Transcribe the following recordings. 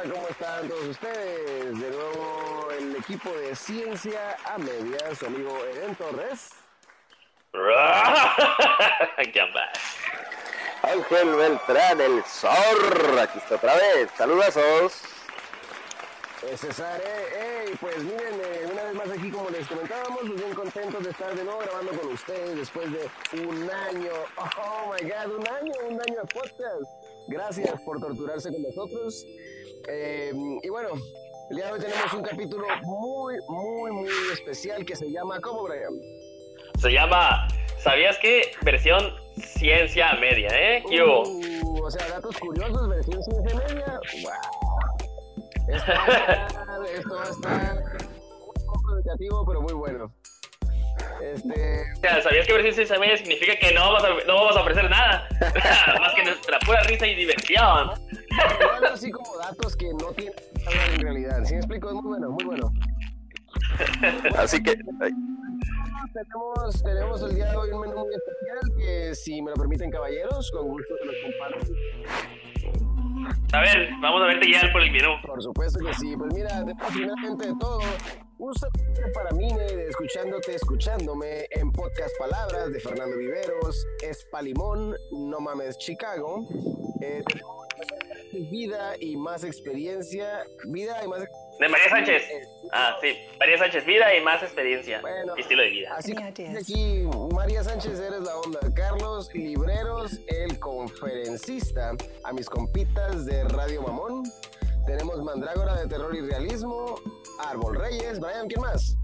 Hola, ¿cómo están todos ustedes? De nuevo el equipo de Ciencia a Media, su amigo Eden Torres. ¿Qué? Ángel Beltrán, el Zor, aquí está otra vez. Saludazos. César, eh, hey, pues miren, eh, una vez más aquí como les comentábamos, pues bien contentos de estar de nuevo grabando con ustedes después de un año, oh my god, un año, un año de podcast. Gracias por torturarse con nosotros. Eh, y bueno, el día de hoy tenemos un capítulo muy, muy, muy especial que se llama, ¿cómo, Brian? Se llama, ¿sabías qué? Versión ciencia media, ¿eh? ¿Qué hubo? Uh, o sea, datos curiosos, versión ciencia media. Wow. Esto va a estar, esto va a estar un poco educativo, pero muy bueno. Este, O sea, ¿sabías que ciencia media significa que no vamos a, no vamos a ofrecer nada? Más que nuestra pura risa y diversión. algo así como datos que no tienen nada en realidad. ¿Sí me explico? Es muy bueno, muy bueno. Así que, ay, Tenemos, tenemos el día de hoy un menú muy especial que, si me lo permiten, caballeros, con gusto se los comparto. A ver, vamos a verte guiar por el menú. Por supuesto que sí. Pues mira, de- primeramente de todo, un saludo para de Escuchándote, Escuchándome en Podcast Palabras de Fernando Viveros, Espalimón, No Mames Chicago. Eh, vida y más experiencia. Vida y más De María Sánchez. Ah, sí. María Sánchez, vida y más experiencia. Bueno. Estilo de vida. Así que aquí, María Sánchez, eres la onda. Carlos Libreros, el conferencista. A mis compitas de Radio Mamón. Tenemos Mandrágora de Terror y Realismo. Árbol Reyes. Brian, ¿quién más?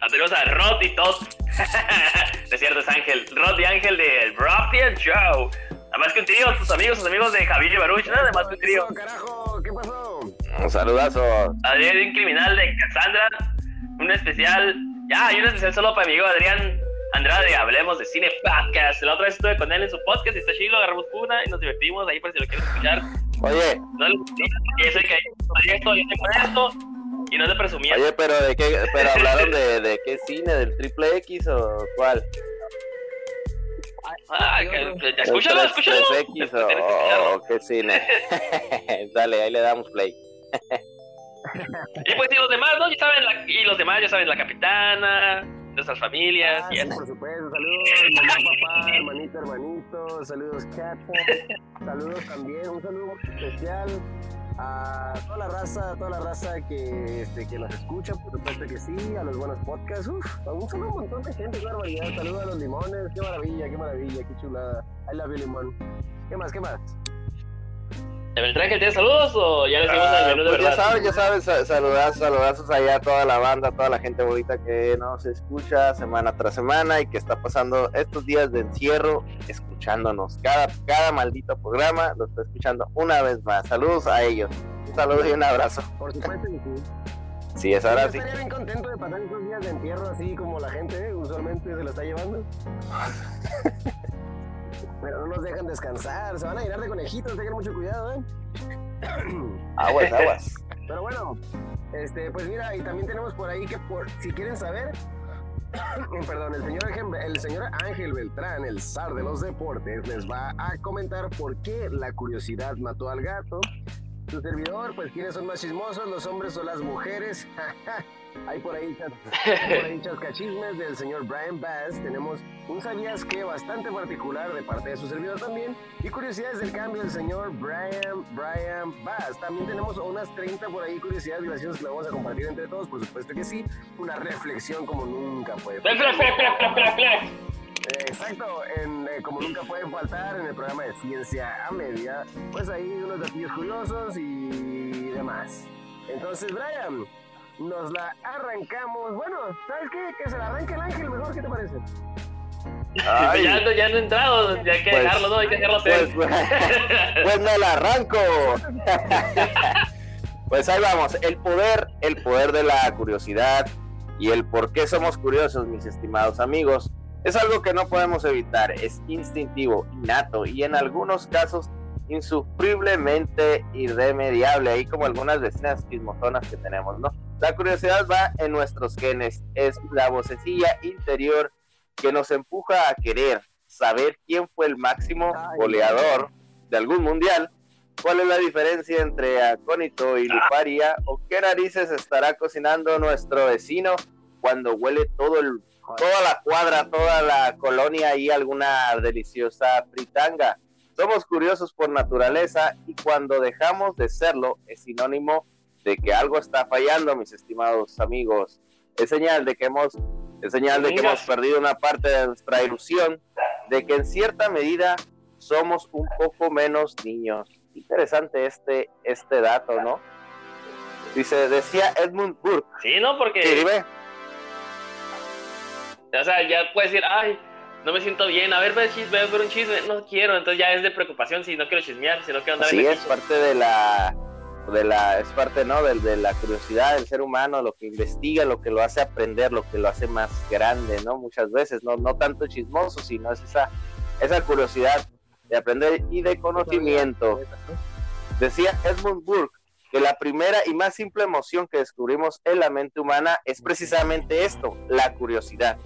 Ah, Tenemos a Rod y Todd. de cierto, es Ángel. Rod y Ángel de Rocket Show. Además que un trío, sus amigos, sus amigos de Javier Baruch, nada más que un trío. Carajo, ¿qué pasó? un saludazo. Adrián, un criminal de Cassandra. Un especial. Ya, hay un especial solo para mi amigo Adrián Andrade. Hablemos de cine podcast. La otra vez estuve con él en su podcast y está chido. Agarramos una y nos divertimos ahí por si lo quieren escuchar. Oye, No le porque yo sé que hay esto, yo tengo esto. Y no es de presumir. oye, pero de qué, pero hablaron de, de qué cine, del triple X o cuál? Ah, que- que- ¿Del escúchalo, 3- escúchalo. 3X o, qué cine? Dale, ahí le damos play. Y pues y los demás, ¿no? Ya saben, la- y los demás ya saben, la capitana, nuestras familias, Ah, y sí, por supuesto. Saludos, mamá, papá, hermanito, hermanito. Saludos, Capo. Saludos también. Un saludo especial a toda la raza, toda la raza que, este, que nos escucha, por supuesto que sí, a los buenos podcasts. Uf, un saludo a un montón de gente, qué barbaridad. Saludos a los limones, qué maravilla, qué maravilla, qué chulada. I love you, limón. ¿Qué más, qué más? ¿De Beltrán que tiene saludos o ya le decimos Ah, el menú de pues ya verdad? sabes, ya sabes, sa- saludazos, saludazos allá a toda la banda, a toda la gente bonita que nos escucha semana tras semana y que está pasando estos días de encierro escuchándonos. Cada, cada maldito programa lo está escuchando una vez más. Saludos a ellos. Un saludo y un abrazo. Por supuesto que sí. Sí, es ahora Yo sí. estaría bien contento de pasar esos días de entierro así como la gente ¿eh? usualmente se lo está llevando. Pero no nos dejan descansar, se van a llenar de conejitos, tengan mucho cuidado, ¿eh? Aguas, aguas. Pero bueno, este, pues mira, y también tenemos por ahí que por, si quieren saber, perdón, el señor, el señor Ángel Beltrán, el zar de los deportes, les va a comentar por qué la curiosidad mató al gato. Su servidor, pues quiénes son más chismosos, los hombres o las mujeres. Hay por ahí, ahí chascachismes del señor Brian Bass. Tenemos un sabías que bastante particular de parte de su servidor también. Y curiosidades del cambio del señor Brian, Brian Bass. También tenemos unas 30 por ahí curiosidades graciosas que la vamos a compartir entre todos, por supuesto que sí. Una reflexión como nunca puede Eh, Exacto, en, eh, como nunca pueden faltar en el programa de Ciencia a Media, pues ahí unos datillos curiosos y demás. Entonces, Brian, nos la arrancamos. Bueno, ¿sabes qué? Que se la arranque el ángel mejor, ¿qué te parece? Ay, Ya, no- ya no he entrado, ya hay que Pues- dejarlo, ¿no? Hay que dejarlo pues, pues, pues me la arranco. Pues ahí vamos, el poder, el poder de la curiosidad y el por qué somos curiosos, mis estimados amigos, es algo que no podemos evitar, es instintivo, innato y en algunos casos insufriblemente irremediable, ahí como algunas vecinas chismosonas que tenemos, ¿no? La curiosidad va en nuestros genes, es la vocecilla interior que nos empuja a querer saber quién fue el máximo goleador de algún mundial, ¿cuál es la diferencia entre acónito y luparia? ¿O qué narices estará cocinando nuestro vecino cuando huele todo el, toda la cuadra, toda la colonia y alguna deliciosa fritanga? Somos curiosos por naturaleza y cuando dejamos de serlo es sinónimo de que algo está fallando, mis estimados amigos. Es señal de que hemos, es señal de que hemos perdido una parte de nuestra ilusión, de que en cierta medida somos un poco menos niños. Interesante este, este dato, ¿no? Dice, decía Edmund Burke. Sí, ¿no? Porque... Sí, O sea, ya puedes decir, ay, no me siento bien, a ver, ve, chisme, ver un chisme, no quiero, entonces ya es de preocupación si no quiero chismear, si no quiero andar Sí, es parte de la, de la, es parte, ¿no? De, de, la curiosidad del ser humano, lo que investiga, lo que lo hace aprender, lo que lo hace más grande, ¿no? Muchas veces, no, no tanto chismoso, sino es esa, esa curiosidad de aprender y de conocimiento. Decía Edmund Burke que la primera y más simple emoción que descubrimos en la mente humana es precisamente esto, la curiosidad.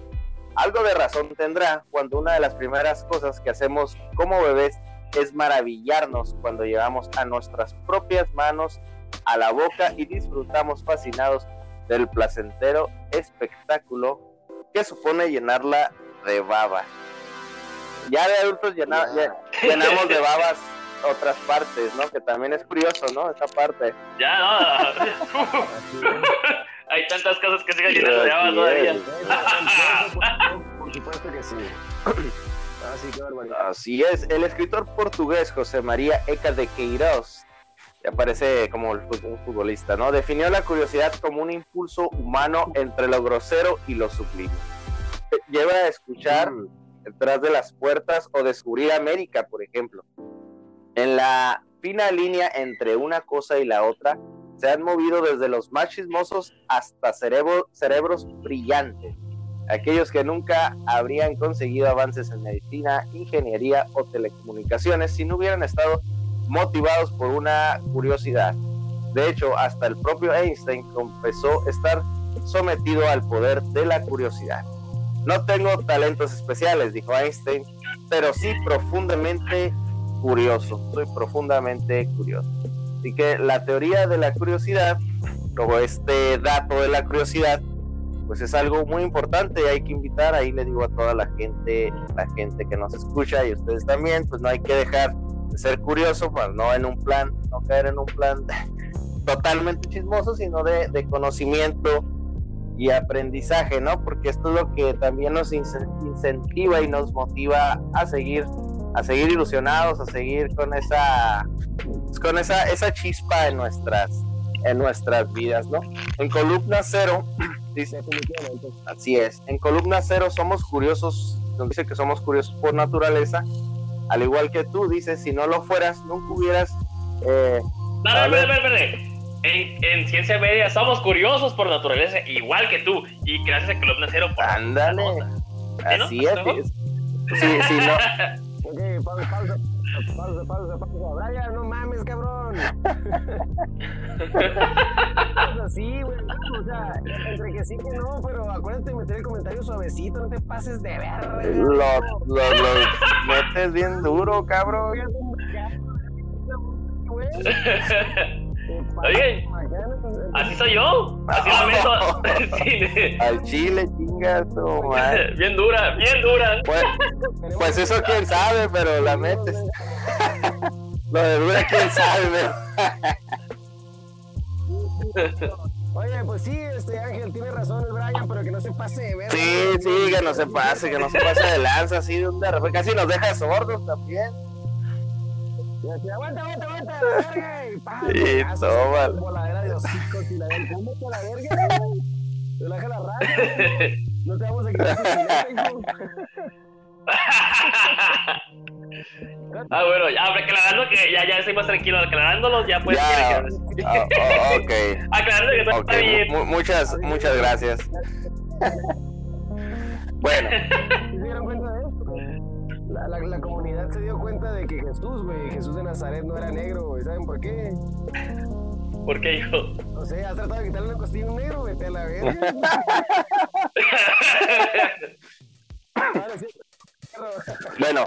Algo de razón tendrá cuando una de las primeras cosas que hacemos como bebés es maravillarnos cuando llevamos a nuestras propias manos a la boca y disfrutamos fascinados del placentero espectáculo que supone llenarla de baba. Ya de adultos llenamos de babas otras partes, ¿no? Que también es curioso, ¿no? Esa parte. Ya, no. Hay tantas cosas que sigan llenando de babas todavía. Supuesto que sí. Así es, el escritor portugués José María Eca de Queiroz, que aparece como un futbolista, ¿no? Definió la curiosidad como un impulso humano entre lo grosero y lo sublime. Lleva a escuchar mm. detrás de las puertas o descubrir América, por ejemplo. En la fina línea entre una cosa y la otra, se han movido desde los más chismosos hasta cerebros brillantes aquellos que nunca habrían conseguido avances en medicina, ingeniería o telecomunicaciones si no hubieran estado motivados por una curiosidad. De hecho, hasta el propio Einstein confesó estar sometido al poder de la curiosidad. No tengo talentos especiales, dijo Einstein, pero sí profundamente curioso. Soy profundamente curioso. Así que la teoría de la curiosidad, como este dato de la curiosidad, pues es algo muy importante hay que invitar, ahí le digo a toda la gente, la gente que nos escucha y ustedes también, pues no hay que dejar de ser curioso, pues no en un plan, no caer en un plan totalmente chismoso, sino de, de conocimiento y aprendizaje, ¿no? Porque esto es lo que también nos incentiva y nos motiva a seguir, a seguir ilusionados, a seguir con esa, pues, con esa, esa chispa en nuestras, en nuestras vidas, ¿no? En columna cero Dice, así es. En columna cero somos curiosos, nos dice que somos curiosos por naturaleza, al igual que tú, dice, si no lo fueras, nunca hubieras... Eh, en, en, ciencia media somos curiosos por naturaleza, igual que tú, y gracias a columna cero. Por Ándale. Así es. Sí, sí, no. ok, pausa, pausa, pausa, pausa. Brian, no mames, cabrón. sí, güey. O sea, entre que sí que no, pero acuérdate de meter el comentario suavecito, no te pases de ver. Lo, lo, lo metes bien duro, cabrón. Oye, así soy yo, así la meto. Al chile, chingazo, Bien dura, bien dura. Pues, pues, eso quién sabe, pero la metes. Lo de dura quién sabe, Oye, pues sí, este Ángel tiene razón el Brian, pero que no se pase de ver. Sí, sí, que no se pase, que no se pase de lanza, así de un de repente casi nos deja sordos también. Aguanta, aguanta, aguanta, verga, y pa, sí, toma. Voladera de y la verga, ¿cómo la verga, güey? Relaja la raya, no te vamos a quitar Ah, bueno, ya aclarando que ya, ya estoy más tranquilo, aclarándolos, ya puedes ya, ah, oh, ok. Aclarando que todo okay. está bien. muchas, muchas gracias. bueno. ¿Se dieron cuenta de esto? La, la, la, de que Jesús, güey, Jesús de Nazaret no era negro, güey. ¿Saben por qué? ¿Por qué, hijo? No sé, has tratado de quitarle una costilla a un negro, vete a la verga. bueno,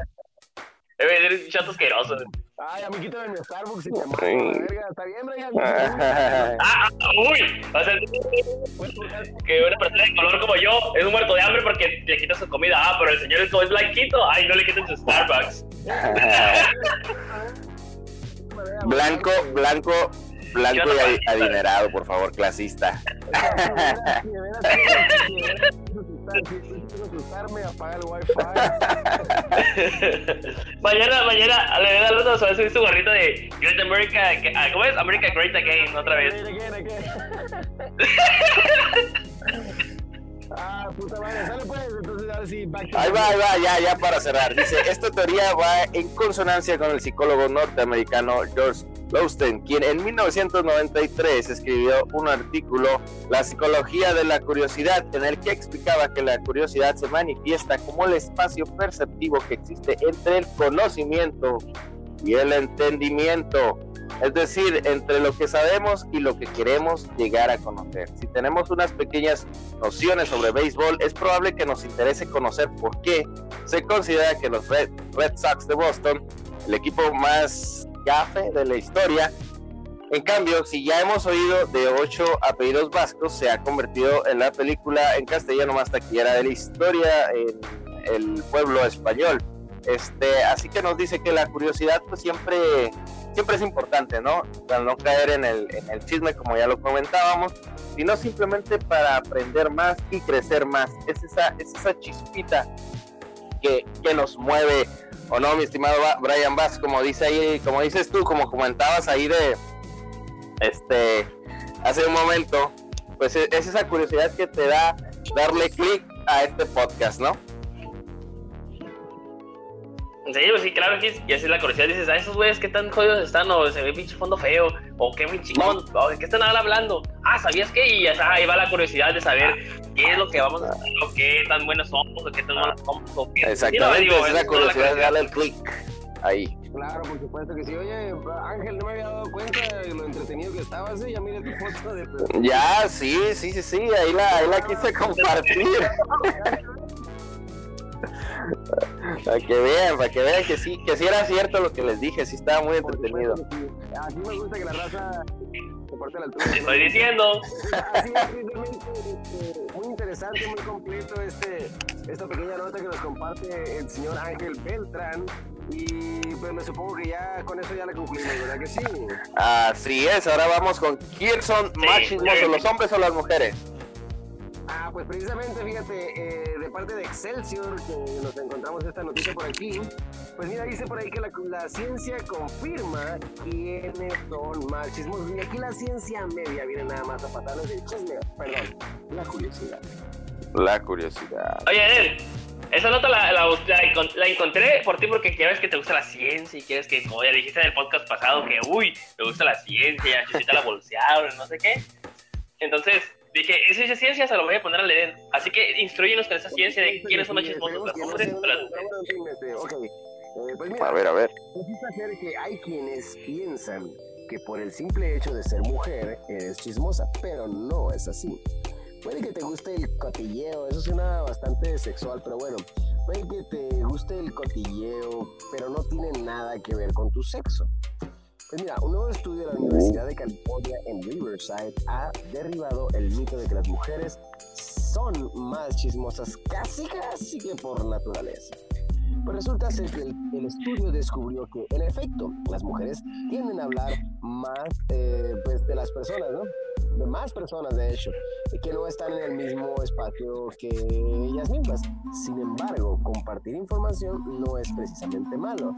Debe ser un chato asqueroso. Ay, amiguito de mi Starbucks, si te mato, la verga. Está bien, Brian. Ah, uy, o sea, que una persona de color como yo es un muerto de hambre porque le quitan su comida. Ah, pero el señor es como es blanquito. Ay, no le quiten su Starbucks. blanco, blanco, blanco y adi- adinerado, por favor, clasista. Asustarme, apaga el wifi. mañana, mañana, le voy a dar a subir su gorrito de Great America. ah, ¿Cómo es? America Great Again, otra vez. Ah, puta madre, sale pues, entonces ahora sí, Ahí va, ahí va, ya, ya para cerrar. Dice, esta teoría va en consonancia con el psicólogo norteamericano George Lowenstein, quien en 1993 escribió un artículo, La psicología de la curiosidad, en el que explicaba que la curiosidad se manifiesta como el espacio perceptivo que existe entre el conocimiento y el entendimiento. Es decir, entre lo que sabemos y lo que queremos llegar a conocer. Si tenemos unas pequeñas nociones sobre béisbol, es probable que nos interese conocer por qué se considera que los Red, Sox de Boston, el equipo más gafe de la historia, en cambio, si ya hemos oído de ocho apellidos vascos, se ha convertido en la película en castellano más taquillera de la historia en el pueblo español. Este, así que nos dice que la curiosidad pues siempre, siempre es importante, ¿no? Para no caer en el, en el chisme como ya lo comentábamos, sino simplemente para aprender más y crecer más. Es esa, es esa chispita que, que nos mueve, ¿o no, mi estimado Brian Bass? Como dice ahí, como dices tú, como comentabas ahí de este hace un momento, pues es, es esa curiosidad que te da darle clic a este podcast, ¿no? Sí, pues sí, claro, que y así la curiosidad. Dices, a esos güeyes, ¿qué tan jodidos están? O se ve pinche fondo feo, o qué muy chingón, o de qué están ahora hablando. Ah, ¿sabías qué? Y ya está, ahí va la curiosidad de saber qué es lo que vamos a hacer, o qué tan buenos somos, o qué tan malos somos, o qué. Exactamente, Sí, no, digo, es la curiosidad de darle el clic ahí. Claro, por supuesto que sí. Oye, Ángel, no me había dado cuenta de lo entretenido que estabas, ¿eh? Ya mira tu foto de... Ya, sí, sí, sí, sí, ahí la, ahí la quise compartir. Para que vean, para que vean que sí, que sí era cierto lo que les dije, sí estaba muy entretenido. sí. Así me gusta que la raza se porte a la altura. Te estoy diciendo. Así es, este, muy interesante, muy completo este, esta pequeña nota que nos comparte el señor Ángel Beltrán. Y pues me supongo que ya con eso ya la concluimos, ¿verdad que sí? Así es, ahora vamos con quién son más chismosos, los hombres o las mujeres. Ah, pues precisamente, fíjate, eh, de parte de Excelsior, que nos encontramos esta noticia por aquí, pues mira, dice por ahí que la, la ciencia confirma quiénes son más chismosos. Y aquí la ciencia media viene nada más a pasarles el chisme, perdón, la curiosidad. La curiosidad. Oye, Ed, esa nota la, la, la encon- la encontré por ti porque ya ves que te gusta la ciencia y quieres que, como ya dijiste en el podcast pasado, que uy, te gusta la ciencia, Chuchita la bolsearon, no sé qué. Entonces dije, esa es ciencia, se lo voy a poner a leer. Así que instruyenos con esa ciencia de quiénes son más chismosos, los hombres o las mujeres. Eh, pues mira, A ver, a ver. resulta ser que hay quienes piensan que por el simple hecho de ser mujer eres chismosa, pero no es así. Puede que te guste el cotilleo, eso suena bastante sexual, pero bueno, puede que te guste el cotilleo, pero no tiene nada que ver con tu sexo. Pues mira, un nuevo estudio de la Universidad de California en Riverside ha derribado el mito de que las mujeres son más chismosas casi casi que por naturaleza. Pues resulta ser que el, estudio descubrió que, en efecto, las mujeres tienden a hablar más eh, pues, de las personas, ¿no? De más personas, de hecho, que no están en el mismo espacio que ellas mismas. Sin embargo, compartir información no es precisamente malo.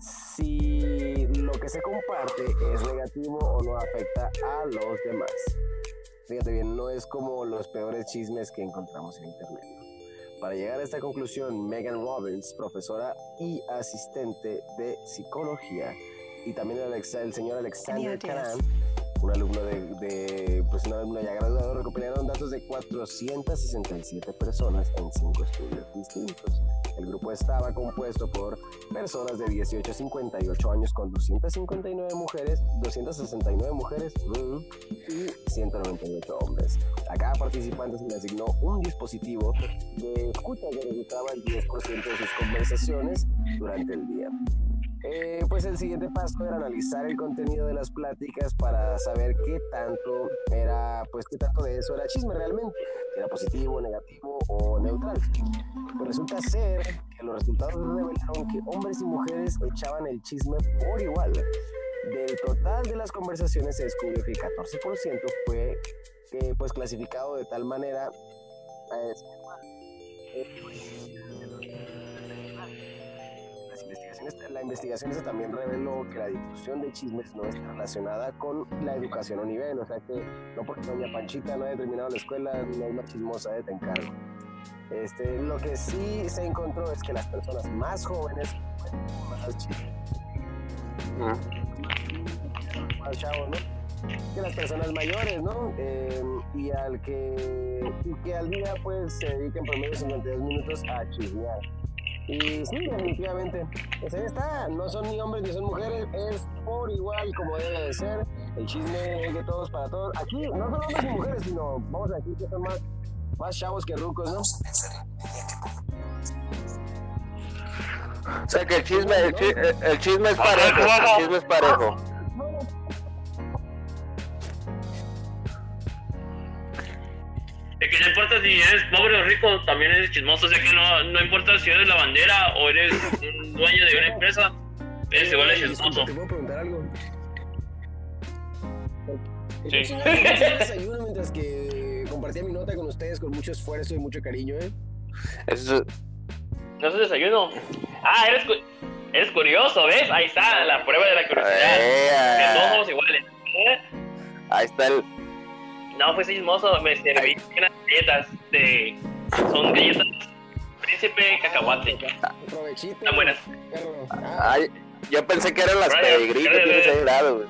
Si lo que se comparte es negativo o no afecta a los demás. Fíjate bien, no es como los peores chismes que encontramos en internet. Para llegar a esta conclusión, Megan Robbins, profesora y asistente de psicología, y también el, el señor Alexander Karan, un alumno de, de, pues un alumno ya graduado, recopilaron datos de 467 personas en cinco estudios distintos. El grupo estaba compuesto por personas de 18 a 58 años con 259 mujeres, 269 mujeres mm, y 198 hombres. A cada participante se le asignó un dispositivo de escucha que registraba el 10% de sus conversaciones durante el día. Eh, pues el siguiente paso era analizar el contenido de las pláticas para saber qué tanto era, pues qué tanto de eso era chisme realmente, si era positivo, negativo o neutral. Pues resulta ser que los resultados revelaron que hombres y mujeres echaban el chisme por igual. Del total de las conversaciones se descubrió que el 14% fue eh, pues clasificado de tal manera eh, la investigación también reveló que la difusión de chismes no está relacionada con la educación o nivel, o sea que no porque doña Panchita no haya terminado la escuela, no hay una chismosa de te encargo. Este, lo que sí se encontró es que las personas más jóvenes más chismes. Más chavos, ¿no? que las personas mayores, ¿no? Eh, y al que, que al día pues se dediquen por medio de 52 minutos a chismear. Y sí, definitivamente. Pues ahí está, no son ni hombres ni son mujeres, es por igual como debe de ser. El chisme es de todos para todos. Aquí no son hombres ni mujeres, sino vamos a decir que son más, más chavos que rucos, ¿no? O sea que el chisme, el, chisme, el chisme es parejo, el chisme es parejo. Es que no importa si eres pobre o rico, también eres chismoso. O sea que no, no importa si eres la bandera o eres un dueño de una empresa, eres igual de chismoso. ¿Te puedo preguntar algo? Sí. Desayuno mientras que compartía mi nota con ustedes con mucho esfuerzo y mucho cariño, ¿eh? Eso, No es desayuno. Ah, eres, cu- eres curioso, ¿ves? Ahí está la prueba de la curiosidad. Que todos eh, somos iguales. ¿Eh? ahí está el. No, fue chismoso. Me serví unas galletas de. Son galletas príncipe cacahuate. Provechito. Están buenas. Perro. Ah, Ay, yo pensé que eran las pedigrí que tienes ahí lado, güey.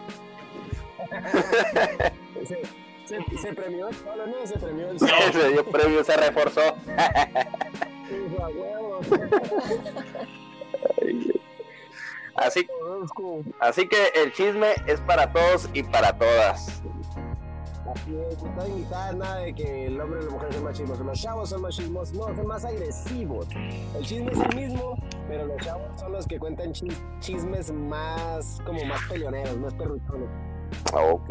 se, se, se premió el solo, ¿no? Se premió el No. solo. Se dio premio, se reforzó. Dijo, "A huevo". Así, así que el chisme es para todos y para todas. Así es, no está invitada nada de que el hombre y la mujer son más chismosos. Los chavos son más chismosos, no, son más agresivos. El chisme es el mismo, pero los chavos son los que cuentan chis- chismes más, como más peleoneros, más perruchones. Ah, Ok.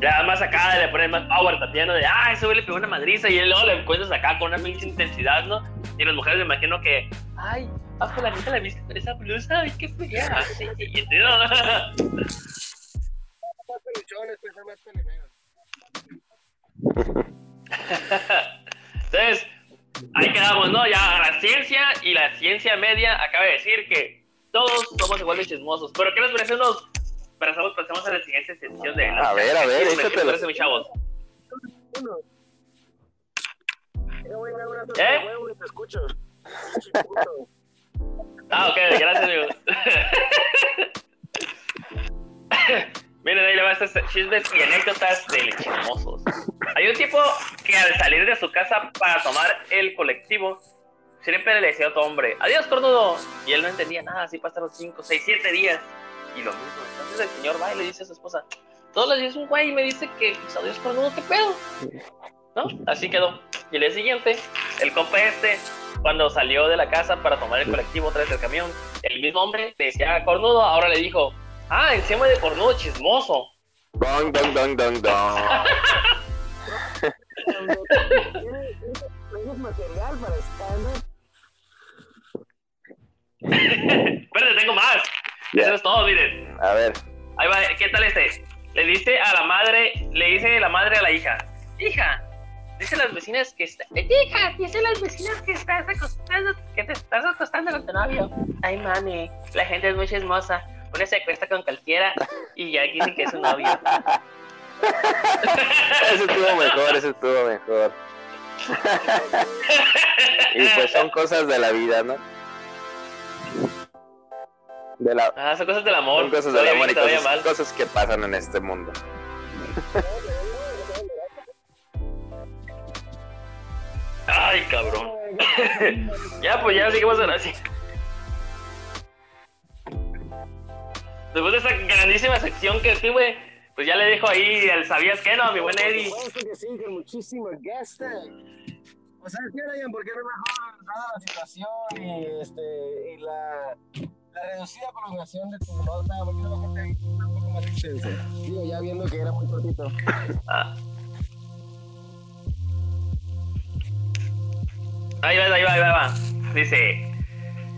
Ya más acá le ponen más power también, ¿no? De, ah, ese güey le pegó una madriza y él luego le encuentras acá con una misma intensidad, ¿no? Y las mujeres me imagino que, ay, a fulanita la viste con esa blusa, ay, qué fea. Sí, y, y- Entonces, ahí quedamos, ¿no? Ya la ciencia y la ciencia media acaba de decir que todos somos igual de chismosos. Pero, ¿qué les parece unos? Pasamos, pasamos a la siguiente sección de la A ver, a ver, ¿Qué les échatela. parece, mis chavos? Eh, te escucho. Ah, ok, gracias, amigos. Miren, ahí le va estas chismes y anécdotas de chismosos. Hay un tipo que al salir de su casa para tomar el colectivo, siempre le decía a otro hombre, adiós, cornudo. Y él no entendía nada, así pasaron 5, 6, 7 días. Y lo mismo. Entonces el señor va y le dice a su esposa, todos los días un güey me dice que pues, adiós, cornudo, ¿qué pedo? ¿No? Así quedó. Y el día siguiente, el compa este, cuando salió de la casa para tomar el colectivo otra vez del camión, el mismo hombre le decía cornudo, ahora le dijo, ah, encima de cornudo chismoso. Dong, dong, dong, dong, dong. ¿Tienes material para? Espérate, tengo más. Eso es todo, miren. A ver. Ahí va, ¿qué tal este? Le dice a la madre, le dice la madre a la hija, hija, dice las vecinas que está, hija, dice las vecinas que estás acostando, que te estás acostando con tu novio. Ay, mami, la gente es muy chismosa. Una se acuesta con cualquiera y ya dicen que es su novio. Ese estuvo mejor, ese estuvo mejor. y pues son cosas de la vida, ¿no? De la, Ah, son cosas del amor. son cosas del amor y cosas, cosas que pasan en este mundo. Ay, cabrón. ya, pues ya seguimos ahora sí. Después de esa grandísima sección que tuve, pues ya le dejo ahí el sabías que no mi buen Eddie. Por supuesto que sí, con muchísimo gusto. O sea, ¿qué Ryan? ¿Por qué no mejor dada la situación y, este, y la, la reducida prolongación de tu nota, porque no mejor te un poco más extenso. Digo, ya viendo que era muy cortito. Ah. Ahí va, ahí va, ahí va, ahí va. Dice,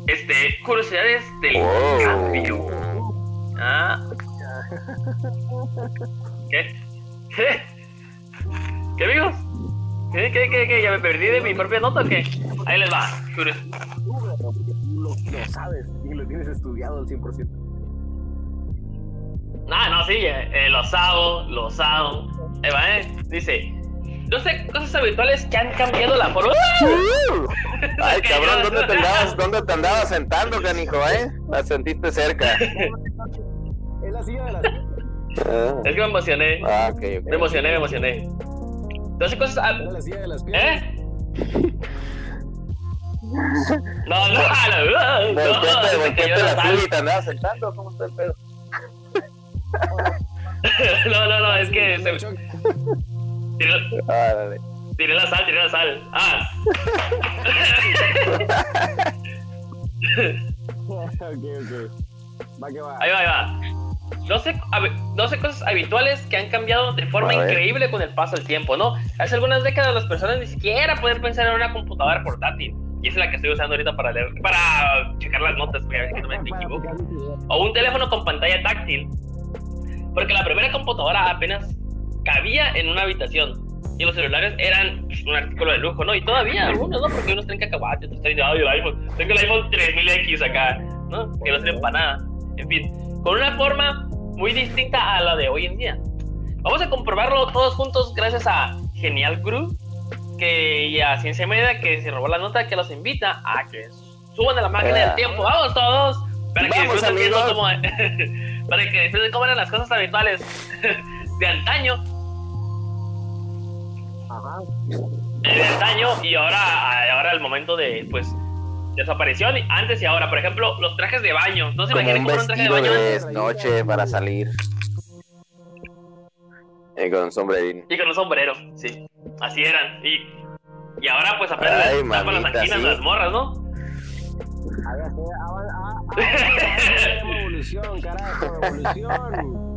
este, curiosidades del Wow. cambio. Ah. ¿Qué? ¿Qué? ¿Qué amigos? ¿Qué, qué, qué, qué? ¿Ya me perdí de mi propia nota o qué? Ahí les va. Lo, lo sabes y lo tienes estudiado al 100%. Ah, no, sí, eh, eh, lo hago, lo hago. Ahí va, eh. Dice, no sé, cosas habituales que han cambiado la forma. Ay, cabrón, ¿dónde te andabas, dónde te andabas sentando, canijo, eh? La sentiste cerca. Es la silla de las. Ah, Es que me emocioné. Ah, ok, Me ok. emocioné, me emocioné. Entonces, cosas. Era la silla de las piedras. ¿Eh? No, no, no, no, Volteate, volteate la silla y te andabas sentando, ¿cómo está el pedo? No, no, no, es que se tiré, Ah, dale. tiré la sal, tiré la sal. Ah, ok, ok. Va que va. ahí va, ahí va. No sé, hab- no sé cosas habituales que han cambiado de forma increíble con el paso del tiempo, ¿no? Hace algunas décadas las personas ni siquiera pueden pensar en una computadora portátil. Y esa es la que estoy usando ahorita para leer, para checar las notas, a ver que no me equivoco. o un teléfono con pantalla táctil. Porque la primera computadora apenas cabía en una habitación. Y los celulares eran pues, un artículo de lujo, ¿no? Y todavía algunos, ¿no? Porque unos tienen cacahuate, otros tienen ay, el iPhone. Tengo el iPhone 3000X acá, ¿no? Que no sirve para nada. En fin, con una forma muy distinta a la de hoy en día. Vamos a comprobarlo todos juntos gracias a Genial Guru que, y a Ciencia Media que se robó la nota que los invita a que suban a la máquina Yeah. del tiempo. ¡Vamos todos! Para que Vamos, disfruten cómo, para que disfruten cómo eran las cosas habituales de antaño, de antaño y ahora, ahora el momento de pues desaparición antes y ahora. Por ejemplo, los trajes de baño. No se Como imaginen un cómo era un traje de baño de antes. noche para salir. Y con sombrerín. y con un sombrero, sí. Así eran. Y, y ahora pues apenas Ay, están con las sí. las morras, ¿no? Ah, ah, ah, evolución, carajo, evolución.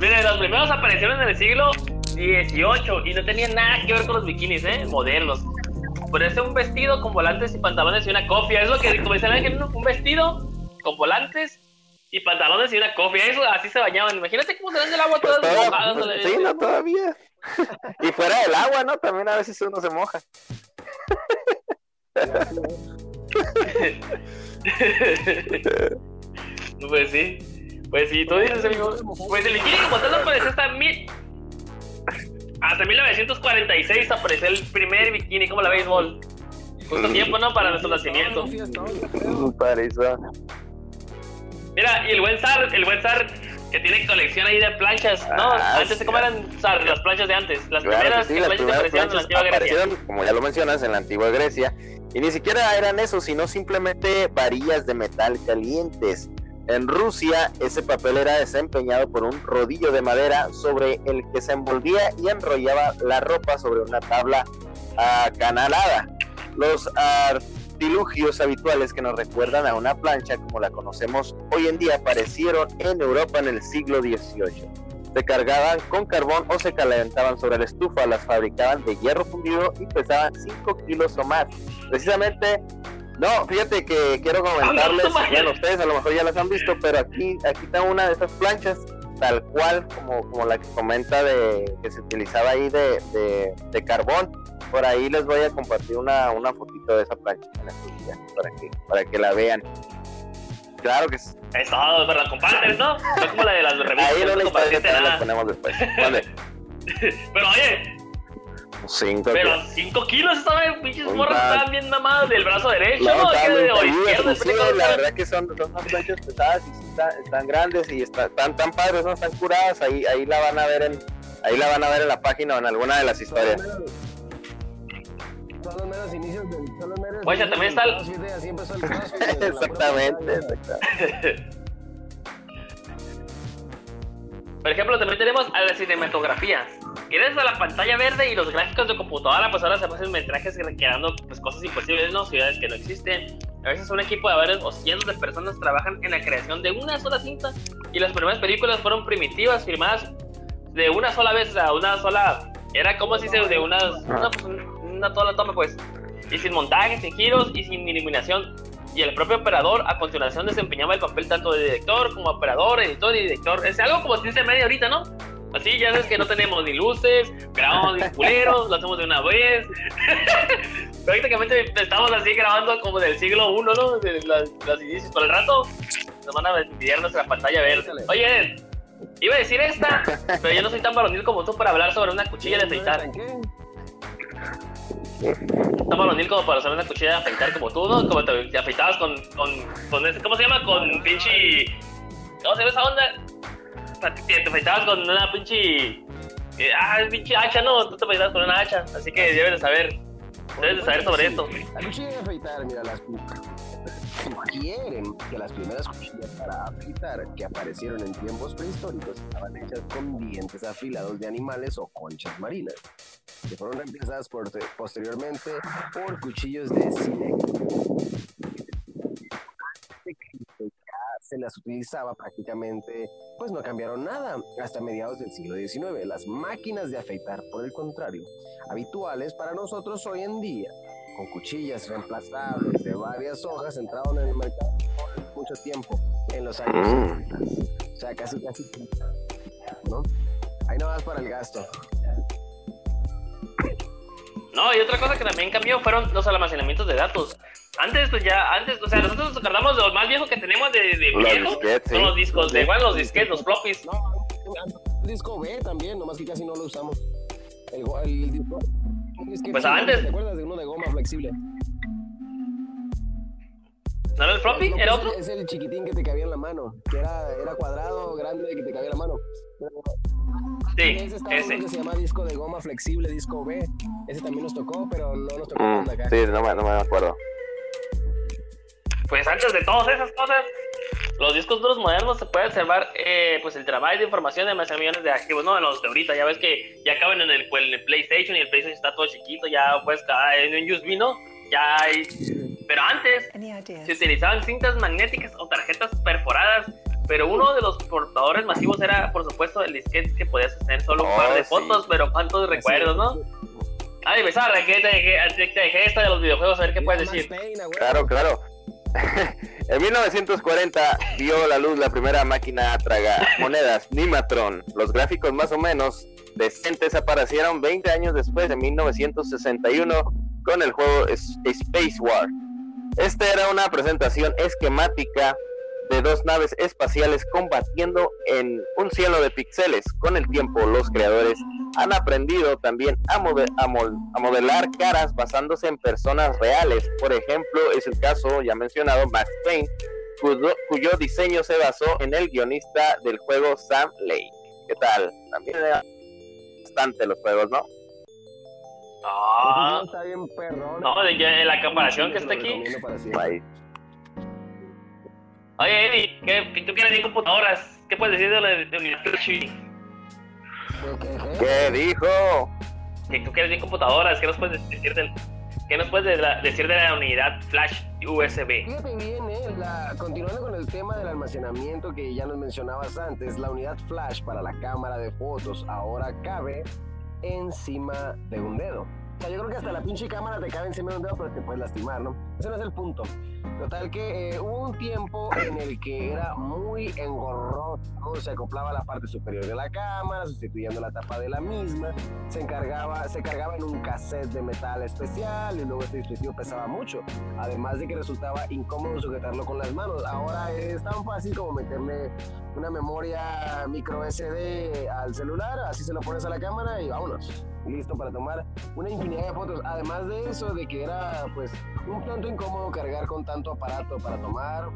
Miren, los primeros aparecieron en el siglo XVIII y no tenían nada que ver con los bikinis, ¿eh? Modelos. Ponerse un vestido con volantes y pantalones y una cofia. Es lo que como dice el ángel, un vestido con volantes y pantalones y una cofia. Eso, así se bañaban. Imagínate cómo se ven del agua Pues todas todo- mojadas. sí, no, todavía. y fuera del agua, ¿no? También a veces uno se moja. pues sí. Pues sí, tú dices, amigo. Pues el tal no apareció hasta mil... Hasta 1946 apareció el primer bikini como la béisbol. Justo tiempo, ¿no? Para nuestro nacimiento. Para eso. Mira, y el buen Zar, el buen Zar que tiene colección ahí de planchas, ¿no? Ah, antes. ¿cómo eran Zar, las planchas de antes? Las Claro primeras sí, que las planchas primeras aparecieron en la planchas antigua Grecia. como ya lo mencionas, en la antigua Grecia. Y ni siquiera eran eso, sino simplemente varillas de metal calientes. En Rusia, ese papel era desempeñado por un rodillo de madera sobre el que se envolvía y enrollaba la ropa sobre una tabla acanalada. Los artilugios habituales que nos recuerdan a una plancha como la conocemos hoy en día aparecieron en Europa en el siglo XVIII se cargaban con carbón o se calentaban sobre la estufa, las fabricaban de hierro fundido y pesaban 5 kilos o más. Precisamente, no, fíjate que quiero comentarles, no, no, bueno, ustedes a lo mejor ya las han visto, pero aquí, aquí está una de esas planchas, tal cual como, como la que comenta de que se utilizaba ahí de, de, de carbón. Por ahí les voy a compartir una, una fotito de esa plancha para que, para que la vean. Claro que sí. Eso, pero la compartes, ¿no? No como la de las revistas. Ahí no no la ponemos después. ¿Dónde? Pero oye, Cinco pero 5 kilos estaban, pinches mal. estaban bien mamadas del brazo derecho, No, de- o izquierdo, sí, la verdad que son, son unas planchas pesadas y sí están, están grandes y está- están tan padres, no están curadas, ahí, ahí la van a ver en, ahí la van a ver en la página o en alguna de las historias. Son los meros inicios del. Son los meros Oye, también está el- CrossFit, eh, Por ejemplo, también tenemos a la cinematografía. Gracias a la pantalla verde y los gráficos de computadora, pues ahora se hacen metrajes creando pues, cosas imposibles, ¿no? Ciudades que no existen, A veces un equipo de varios o cientos de personas trabajan en la creación de una sola cinta y las primeras películas fueron primitivas, filmadas de una sola vez, sea, una sola... Era como si se de unas, una, pues, una sola toma, pues. Y sin montajes, sin giros y sin iluminación. Y el propio operador a continuación desempeñaba el papel tanto de director como operador, editor y director. Es algo como se media ahorita, ¿no? Así, ya sabes que no tenemos ni luces, grabamos ni culeros, lo hacemos de una vez. Prácticamente estamos así grabando como del siglo I, ¿no? De las, las inicios. Por el rato nos van a enviar nuestra pantalla verde. Oye, iba a decir esta, pero yo no soy tan varonil como tú para hablar sobre una cuchilla de afeitar. Tan varonil como para usar una cuchilla de afeitar como tú, ¿no? Como te, te afeitabas con, con, con ese, ¿cómo se llama? Con pinche... ¿Cómo se llama esa onda? Te, te afeitabas con una pinche... eh, ah, pinche hacha, ¿no? Tú te afeitabas con una hacha, así que debes de saber. Debes de saber sobre esto. La cuchilla de afeitar, mira, las sugieren que las primeras cuchillas para afeitar que aparecieron en tiempos prehistóricos estaban hechas con dientes afilados de animales o conchas marinas, que fueron reemplazadas posteriormente por cuchillos de silex. se las utilizaba prácticamente, pues no cambiaron nada hasta mediados del siglo XIX. Las máquinas de afeitar, por el contrario, habituales para nosotros hoy en día, con cuchillas reemplazables de varias hojas, entraron en el mercado por mucho tiempo, en los años Mm. 70. O sea, casi, casi, ¿no? Ahí no vas para el gasto. No, y otra cosa que también cambió fueron los almacenamientos de datos. Antes, pues ya, antes, o sea, nosotros nos acordamos de lo más viejo que tenemos de, de Los viejo. disquetes, Son los discos, de igual los disquetes, los floppies. No, el disco B también, nomás que casi no lo usamos. El, go- el disco. Pues antes. ¿Te acuerdas de uno de goma flexible? ¿No era el floppy? No, ¿Era pues, otro? Es el chiquitín que te cabía en la mano, que era, era cuadrado, grande, que te cabía en la mano. Sí, ese uno ese. que se llama disco de goma flexible, disco B. Ese también nos tocó, pero no nos tocó Mm, acá. sí, no me, no me acuerdo. Pues antes de todas esas cosas, los discos duros modernos se puede observar eh, pues el trabajo de información de más millones de archivos, ¿no? En los de ahorita, ya ves que ya caben en el, pues, en el PlayStation y el PlayStation está todo chiquito, ya pues cada en un USB, ¿no? Ya hay... Pero antes se utilizaban cintas magnéticas o tarjetas perforadas, pero uno de los portadores masivos era, por supuesto, el disquete que podías tener solo un Oh, par de sí. fotos, pero cuántos recuerdos, ¿no? Ay, Besarra, que te dejé, te dejé esta de los videojuegos, a ver qué puedes decir. Claro, claro. en 1940 vio la luz la primera máquina traga monedas, Nimatron. Los gráficos más o menos decentes aparecieron 20 años después, en 1961, con el juego Space War. Esta era una presentación esquemática de dos naves espaciales combatiendo en un cielo de píxeles. Con el tiempo, los creadores han aprendido también a, mode- a mol- a modelar caras basándose en personas reales. Por ejemplo, es el caso ya mencionado Max Payne, cuyo, cuyo diseño se basó en el guionista del juego Sam Lake. ¿Qué tal? También era bastante los juegos, ¿no? Ah, Está bien perrón. no, de la comparación que está aquí. Oye, Eddie, ¿qué, qué- tú quieres decir computadoras? ¿Qué puedes decir de la de unidad flash? ¿Qué, dijo? ¿Qué tú quieres decir computadoras? ¿Qué nos puedes decir del, qué nos puedes de la- decir de la unidad flash USB? Fíjate bien, eh, la- continuando con el tema del almacenamiento que ya nos mencionabas antes, la unidad flash para la cámara de fotos ahora cabe encima de un dedo. O sea, yo creo que hasta la pinche cámara te cabe encima de un dedo, pero te puedes lastimar, ¿no? Ese no es el punto. Total que eh, hubo un tiempo en el que era muy engorroso, se acoplaba la parte superior de la cámara, sustituyendo la tapa de la misma, se encargaba, se cargaba en un cassette de metal especial y luego este dispositivo pesaba mucho, además de que resultaba incómodo sujetarlo con las manos. Ahora es tan fácil como meterle una memoria micro SD al celular, así se lo pones a la cámara y vámonos. Listo para tomar una infinidad de fotos. Además de eso, de que era pues un tanto incómodo cargar con tanto aparato para tomar.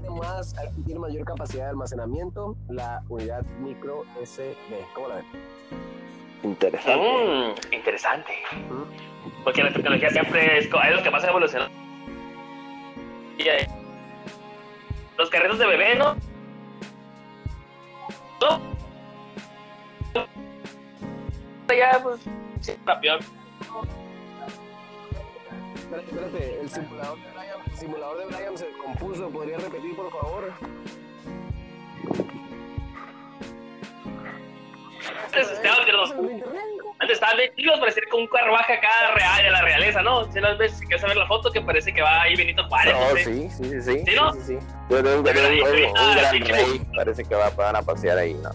Además, tiene mayor capacidad de almacenamiento la unidad micro SD. ¿Cómo la ven? Interesante. Mmm, interesante. Porque la tecnología siempre es, es lo que más evoluciona. Y, eh, los carritos de bebé, ¿no? No. Ya, pues, campeón. espérate, espérate. El simulador de Brian, el simulador de Brian se compuso. ¿Podría repetir, por favor? Antes estaban, antes estaban bien chicos, parecía como un carruaje acá real de la realeza, ¿no? Si las veces que quieres ver la foto que parece que va ahí Benito Juárez. No, sí, sí, sí. sí, ¿Sí, no? sí, sí. Pero un, un- un- ahí, un gran rey parece que va, van a pasear ahí, ¿no?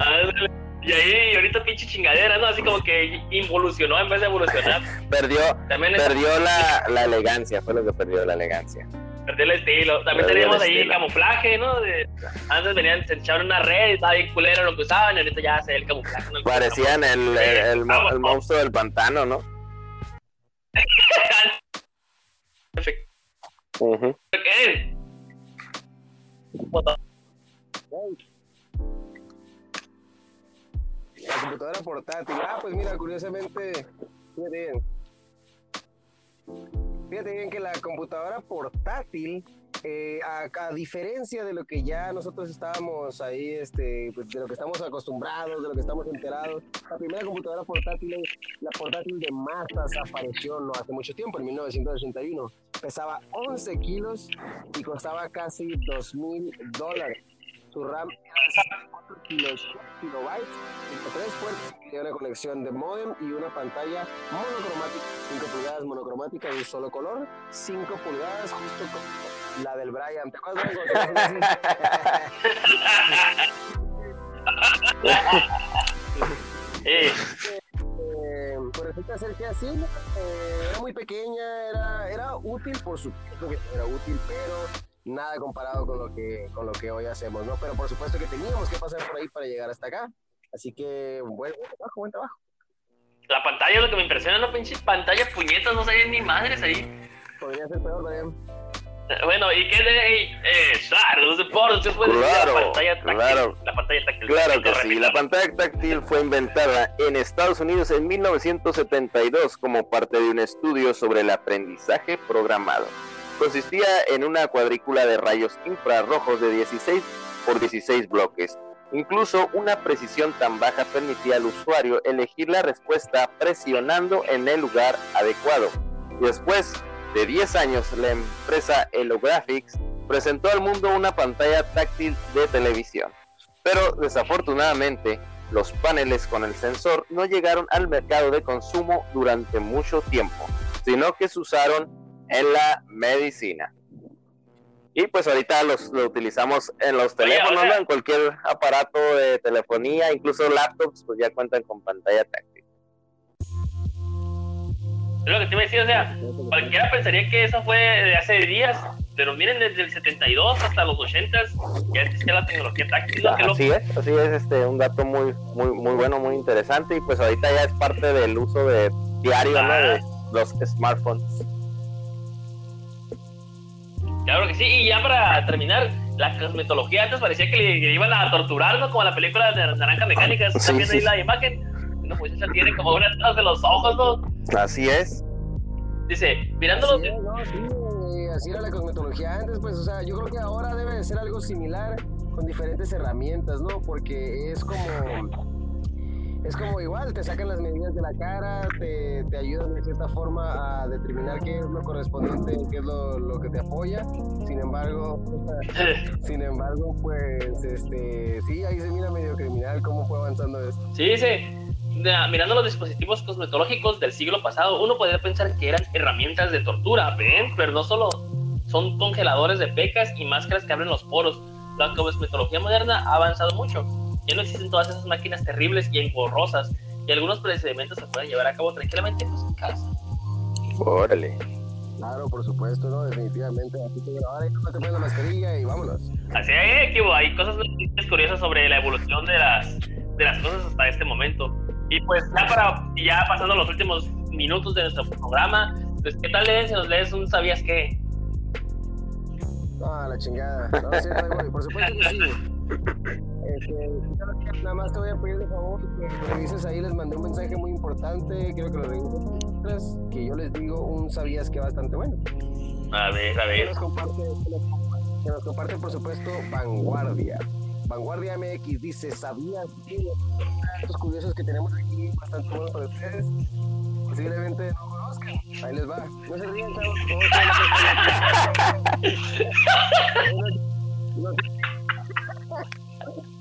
Ándale. Y ahí, ahorita pinche chingadera, ¿no? Así como que involucionó en vez de evolucionar. Perdió, También es- perdió la, la elegancia, fue lo que perdió la elegancia. perdió el estilo. También Perdió teníamos el ahí estilo. camuflaje, ¿no? De- antes venían, se echaban una red, estaba bien culero lo que usaban, y ahorita ya se ve el camuflaje. ¿no? Parecían el, el, el mo- el monstruo del pantano, ¿no? Perfecto. Ujú. ¿Qué? La computadora portátil. Ah, pues mira, curiosamente, fíjate bien. Fíjate bien que la computadora portátil, eh, a, a diferencia de lo que ya nosotros estábamos ahí, este, pues, de lo que estamos acostumbrados, de lo que estamos enterados, la primera computadora portátil, la portátil de masas apareció no hace mucho tiempo, en 1981. Pesaba 11 kilos y costaba casi 2 mil dólares. Su RAM era de 64 kilos, kilobytes, 53 puertos, tenía una conexión de modem y una pantalla monocromática, 5 pulgadas monocromática de un solo color, 5 pulgadas justo como la del Brian. ¿Te acuerdas? Eh, Eh, pues resulta ser que así. Eh, era muy pequeña, era, era útil, por supuesto que era útil, pero nada comparado con lo que con lo que hoy hacemos, ¿no? Pero por supuesto que teníamos que pasar por ahí para llegar hasta acá. Así que buen, buen trabajo, buen trabajo. la pantalla es lo que me impresiona, no pinches pantallas puñetas, no sabían ni madres ahí. Podría ser peor, Brian. Eh, Bueno, ¿y qué de eh, los deportes? ¿Qué puede decir de Claro, la pantalla táctil? claro. La pantalla táctil. Claro que sí, la pantalla táctil fue inventada en Estados Unidos en 1972 como parte de un estudio sobre el aprendizaje programado. Consistía en una cuadrícula de rayos infrarrojos de 16 por 16 bloques. Incluso una precisión tan baja permitía al usuario elegir la respuesta presionando en el lugar adecuado. Después de 10 años, la empresa Elographics presentó al mundo una pantalla táctil de televisión. Pero desafortunadamente, los paneles con el sensor no llegaron al mercado de consumo durante mucho tiempo, sino que se usaron en la medicina. Y pues ahorita los, lo utilizamos en los Oye, teléfonos, o sea- ¿no? en cualquier aparato de telefonía, incluso laptops, pues ya cuentan con pantalla táctil. Es lo que te iba a decir, o sea, cualquiera pensaría que eso fue de hace días, pero miren, desde el 72 hasta los 80 ya existía la tecnología táctil. Así es, así es, este, un dato muy, muy, muy bueno, muy interesante y pues ahorita ya es parte del uso de diario, ¿no? De los smartphones. Claro que sí, y ya para terminar, la cosmetología antes parecía que le, le iban a torturar, ¿no? Como la película de Naranja Mecánica, Sí, ¿están viendo ahí sí. la imagen? Una muchacha tiene como unas de los ojos, ¿no? Así es. Dice, mirándolos, Así, es, ¿no? Sí, eh, así era la cosmetología antes, pues, o sea, yo creo que ahora debe de ser algo similar con diferentes herramientas, ¿no? Porque es como, es como igual, te sacan las medidas de la cara, te, te ayudan de cierta forma a determinar qué es lo correspondiente, qué es lo, lo que te apoya. Sin embargo, sin embargo, pues, este, sí, ahí se mira medio criminal cómo fue avanzando esto. Sí, na- mirando los dispositivos cosmetológicos del siglo pasado, uno podría pensar que eran herramientas de tortura, ¿ven? Pero no solo son congeladores de pecas y máscaras que abren los poros. La cosmetología moderna ha avanzado mucho. Ya no existen todas esas máquinas terribles y engorrosas y algunos procedimientos se pueden llevar a cabo tranquilamente pues, en casa. Órale. Claro, por supuesto, ¿no? Definitivamente. Así que ahora ya te pones la mascarilla y vámonos. Así es, que hay cosas curiosas sobre la evolución de las, de las cosas hasta este momento. Y pues ya para ya pasando los últimos minutos de nuestro programa, pues qué tal leen si nos lees un sabías qué. Ah, la chingada. No, sí. Por supuesto que sí. Este, nada más te voy a pedir de favor que revises ahí, les mandé un mensaje muy importante, quiero que lo revises, que yo les digo un sabías que bastante bueno. A ver, a ver. que nos comparte, que nos comparte, por supuesto, Vanguardia. Vanguardia MX dice, ¿sabías que los curiosos que tenemos aquí bastante buenos para ustedes? Posiblemente no conozcan, Ahí les va. No se ríen, chavos. No, no se ríen, chavos.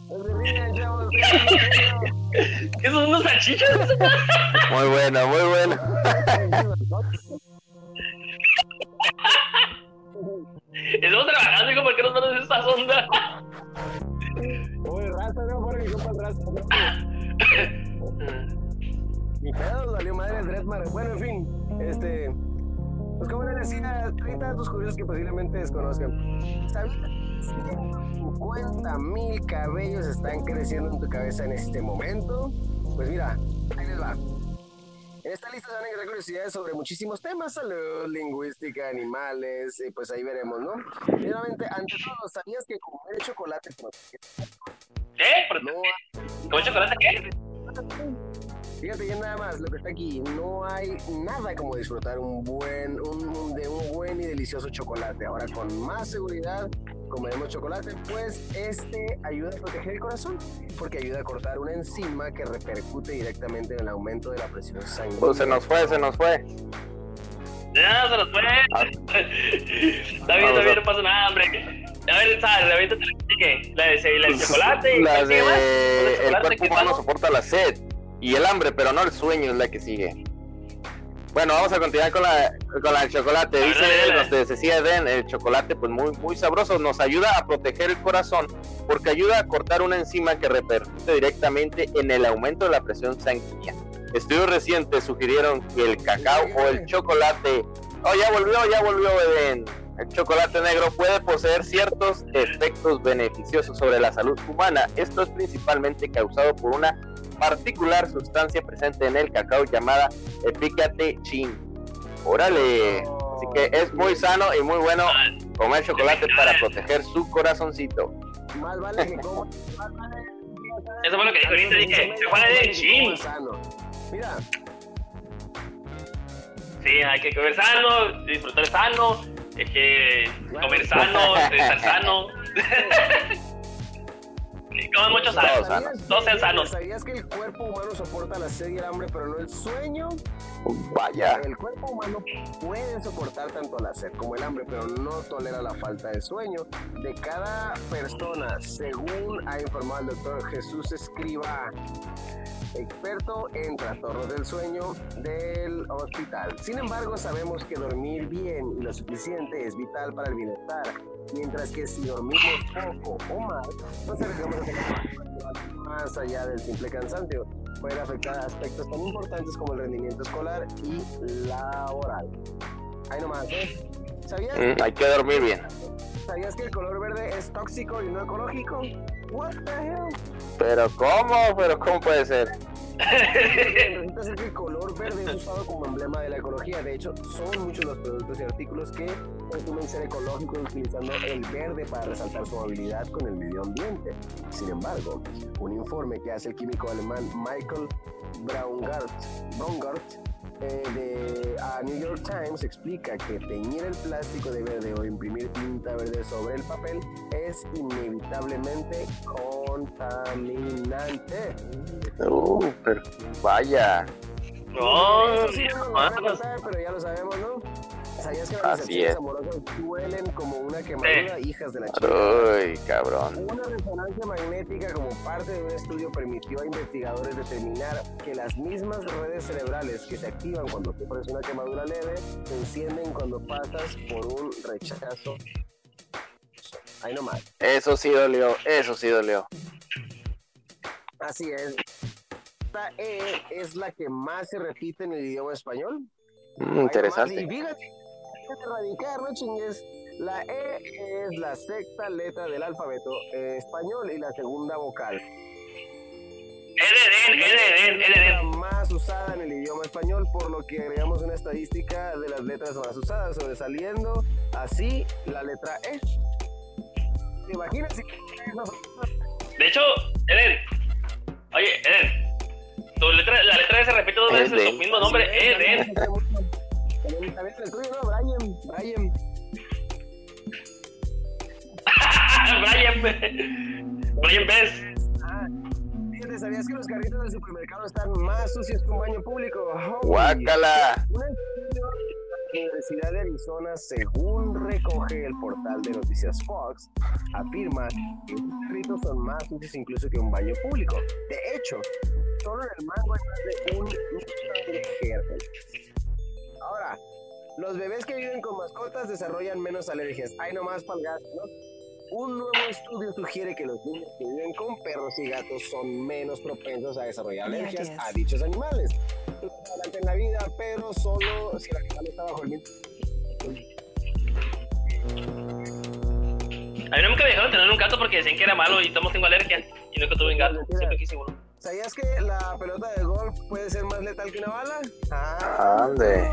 ¿Qué son unos salchichas? Muy bueno, muy bueno. Estamos trabajando, hijo, ¿por qué no nos das esta sonda? Oye, raza, no, por mi compa el raza. Mi pedo valió madre el Dreadmar. Bueno, en fin, este. Pues como les decía, 30 datos curiosos que posiblemente desconozcan. ¿Sabías? 50 mil cabellos están creciendo en tu cabeza en este momento. Pues mira, ahí les va. En esta lista se van a encontrar curiosidades sobre muchísimos temas, salud, lingüística, animales, y pues ahí veremos, ¿no? Primeramente, ante todo, ¿sabías que comer chocolate protege? ¿Eh? ¿Por- No ¿Con chocolate qué? Fíjate bien nada más lo que está aquí. No hay nada como disfrutar un buen, un, un- de un buen y delicioso chocolate. Ahora con más seguridad comeremos chocolate, pues este ayuda a proteger el corazón, porque ayuda a cortar una enzima que repercute directamente en el aumento de la presión sanguínea. Pues se nos fue, se nos fue. Ya, se nos fue. Está bien, está bien, no pasa nada, hombre. A ver, sal, la venta te La de, la de chocolate. y La ¿qué más? de el chocolate, cuerpo ¿qué humano soporta la sed y el hambre, pero no el sueño es la que sigue. Bueno, vamos a continuar con la con la del chocolate. Dice, nos decía Eden, el chocolate pues muy muy sabroso, nos ayuda a proteger el corazón porque ayuda a cortar una enzima que repercute directamente en el aumento de la presión sanguínea. Estudios recientes sugirieron que el cacao o el chocolate, oh ya volvió, ya volvió Eden. El chocolate negro puede poseer ciertos efectos beneficiosos sobre la salud humana. Esto es principalmente causado por una particular sustancia presente en el cacao llamada epicatechin. Órale. Así que es muy sano y muy bueno comer chocolate para proteger su corazoncito. Más vale que coma. Eso fue lo que dijo ahorita, dije, chocolate de chin. Sano. Mira, Sí, hay que comer sano, disfrutar sano, hay que comer sano, estar sano. Y coman mucho Todos sanos. Todos sean sanos. ¿Sabías que el cuerpo humano soporta la sed y el hambre, pero no el sueño? Vaya. El cuerpo humano puede soportar tanto la sed como el hambre, pero no tolera la falta de sueño. De cada persona, según ha informado el doctor Jesús Escriba, experto en trastornos del sueño del hospital. Sin embargo, sabemos que dormir bien y lo suficiente es vital para el bienestar, mientras que si dormimos poco o mal, nos arriesgamos a tener más allá del simple cansancio. Puede afectar aspectos tan importantes como el rendimiento escolar y laboral. Ahí nomás, ¿eh? ¿Sabías, Mm, hay que dormir bien. ¿Sabías que el color verde es tóxico y no ecológico? What the hell? Pero ¿cómo? Pero ¿cómo puede ser? Resulta ser que el color verde es usado como emblema de la ecología. De hecho, son muchos los productos y artículos que presumen ser ecológicos utilizando el verde para resaltar su habilidad con el medio ambiente. Sin embargo, un informe que hace el químico alemán Michael Braungart, Braungart eh, de a New York Times explica que teñir el plástico de verde o imprimir tinta verde sobre el papel es inevitablemente contaminante. Uh, pero vaya. No, Eso sí no hermanos. contar, pero ya lo sabemos, ¿no? ¿Sabías que las Así decepciones es. amorosas duelen como una quemadura, hijas de la chica? Uy, cabrón. Una resonancia magnética como parte de un estudio permitió a investigadores determinar que las mismas redes cerebrales que se activan cuando sufres una quemadura leve se encienden cuando pasas por un rechazo. Ahí nomás. Eso sí dolió, eso sí dolió. Así es. Esta E es la que más se repite en el idioma español. Mm, interesante. Y fíjate, fíjate radicar, no chingues. La E es la sexta letra del alfabeto eh, español y la segunda vocal. Edén, Edén, Es la Edén. más usada en el idioma español, por lo que agregamos una estadística de las letras más usadas, sobresaliendo así la letra E. ¿Te imaginas si De hecho, Eden. Oye, Eden. Tu letra, la letra se repite dos veces su mismo nombre, Eden. También también el tuyo, ¿no? Brian, Brian. Brian. Brian Bess. Ah, fíjate, ¿sabías que los carritos del supermercado están más sucios que un baño público? Holy Guácala. Una la Universidad de Arizona, según recoge el portal de noticias Fox, afirma que estos ritos son más útiles incluso que un baño público. De hecho, solo en el mango hay más de un de. Ahora, los bebés que viven con mascotas desarrollan menos alergias. Hay nomás para el gas, ¿no? Un nuevo estudio sugiere que los niños que viven con perros y gatos son menos propensos a desarrollar alergias a dichos animales. Adelante en la vida, pero solo si el animal está bajo el mismo. A mí nunca me dejaron tener un gato porque decían que era malo y todos tengo alergia. Y nunca tuve un gato. Siempre quise uno. ¿Sabías que la pelota de golf puede ser más letal que una bala? Ah, ande.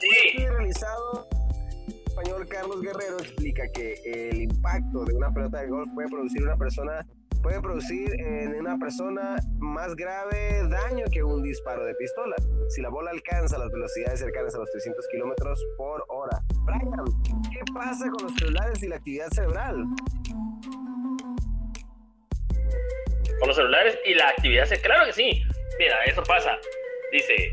Sí. estudio realizado el español Carlos Guerrero explica que el impacto de una pelota de golf puede producir una persona puede producir en una persona más grave daño que un disparo de pistola si la bola alcanza las velocidades cercanas a los 300 kilómetros por hora. Brian, ¿qué pasa con los celulares y la actividad cerebral? Con los celulares y la actividad. ce- Claro que sí. Mira, eso pasa. Dice.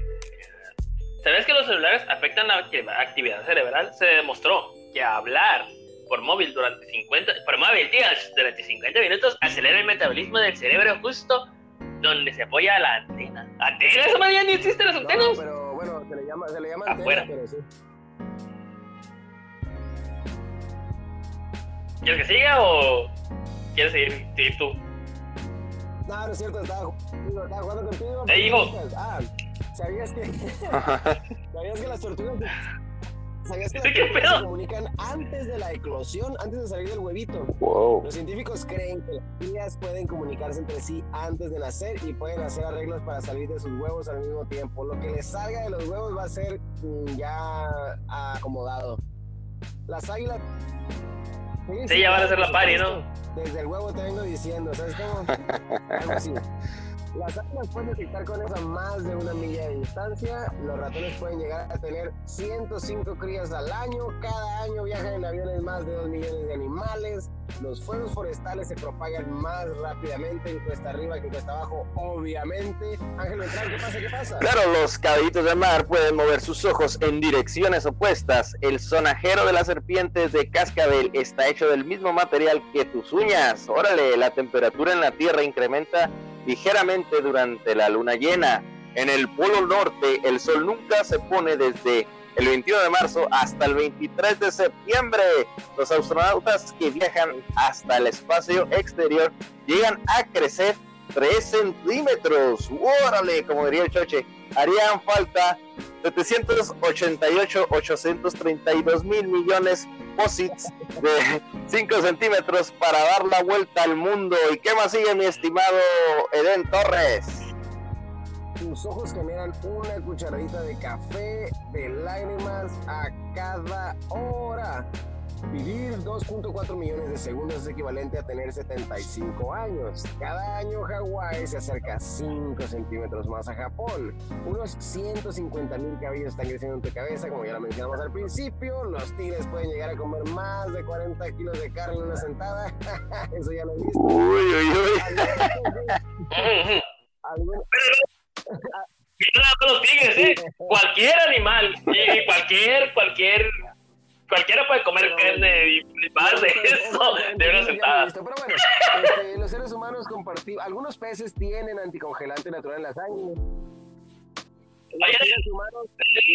¿Sabes que los celulares afectan la acti- actividad cerebral? Se demostró que hablar por móvil durante 50, por móvil, tías, durante 50 minutos acelera el metabolismo del cerebro justo donde se apoya la antena. ¿Antena? Esa madre ya ni existen las No, antenas. pero bueno, se le llama, se le llama Afuera. antena, pero sí. ¿Quieres que siga o quieres seguir, seguir tú? No, no es cierto, estaba, estaba jugando contigo. Eh, hijo. Ah, ¿sabías que, ¿sabías que las tortugas... ¿Sabías que las ¿qué tortugas pedo? se comunican antes de la eclosión, antes de salir del huevito? wow. Los científicos creen que las crías pueden comunicarse entre sí antes de nacer y pueden hacer arreglos para salir de sus huevos al mismo tiempo. Lo que les salga de los huevos va a ser mm, ya acomodado. Las águilas... Sí, ya van a hacer la pari, ¿no? Desde el huevo te vengo diciendo, ¿sabes cómo? Algo así. Las águilas pueden detectar con más de una milla de distancia. Los ratones pueden llegar a tener 105 crías al año. Cada año viajan en aviones más de 2 millones de animales. Los fuegos forestales se propagan más rápidamente en cuesta arriba que en cuesta abajo, obviamente. Ángel ¿qué pasa? ¿Qué pasa? Claro, los caballitos de mar pueden mover sus ojos en direcciones opuestas. El sonajero de las serpientes de cascabel está hecho del mismo material que tus uñas. Órale, la temperatura en la Tierra incrementa ligeramente durante la luna llena. En el Polo Norte, el sol nunca se pone desde el 21 de marzo hasta el 23 de septiembre. Los astronautas que viajan hasta el espacio exterior llegan a crecer 3 centímetros. ¡Órale! Como diría el choche, harían falta 788, 832 mil millones posits de 5 centímetros para dar la vuelta al mundo. ¿Y qué más sigue, mi estimado Eden Torres? Tus ojos generan una cucharadita de café de lágrimas a cada hora. Vivir 2.4 millones de segundos es equivalente a tener 75 años. Cada año Hawái se acerca 5 centímetros más a Japón. Unos 150 mil cabellos están creciendo en tu cabeza, como ya lo mencionamos al principio. Los tigres pueden llegar a comer más de 40 kilos de carne en una sentada. Eso ya lo he visto. Uy, uy, uy. Los tigres, ¿eh? Cualquier animal y cualquier, cualquier, cualquiera puede comer carne y más de eso de una sentada. Pero bueno, este, los seres humanos compartimos. Algunos peces tienen anticongelante natural en la sangre. Los seres humanos,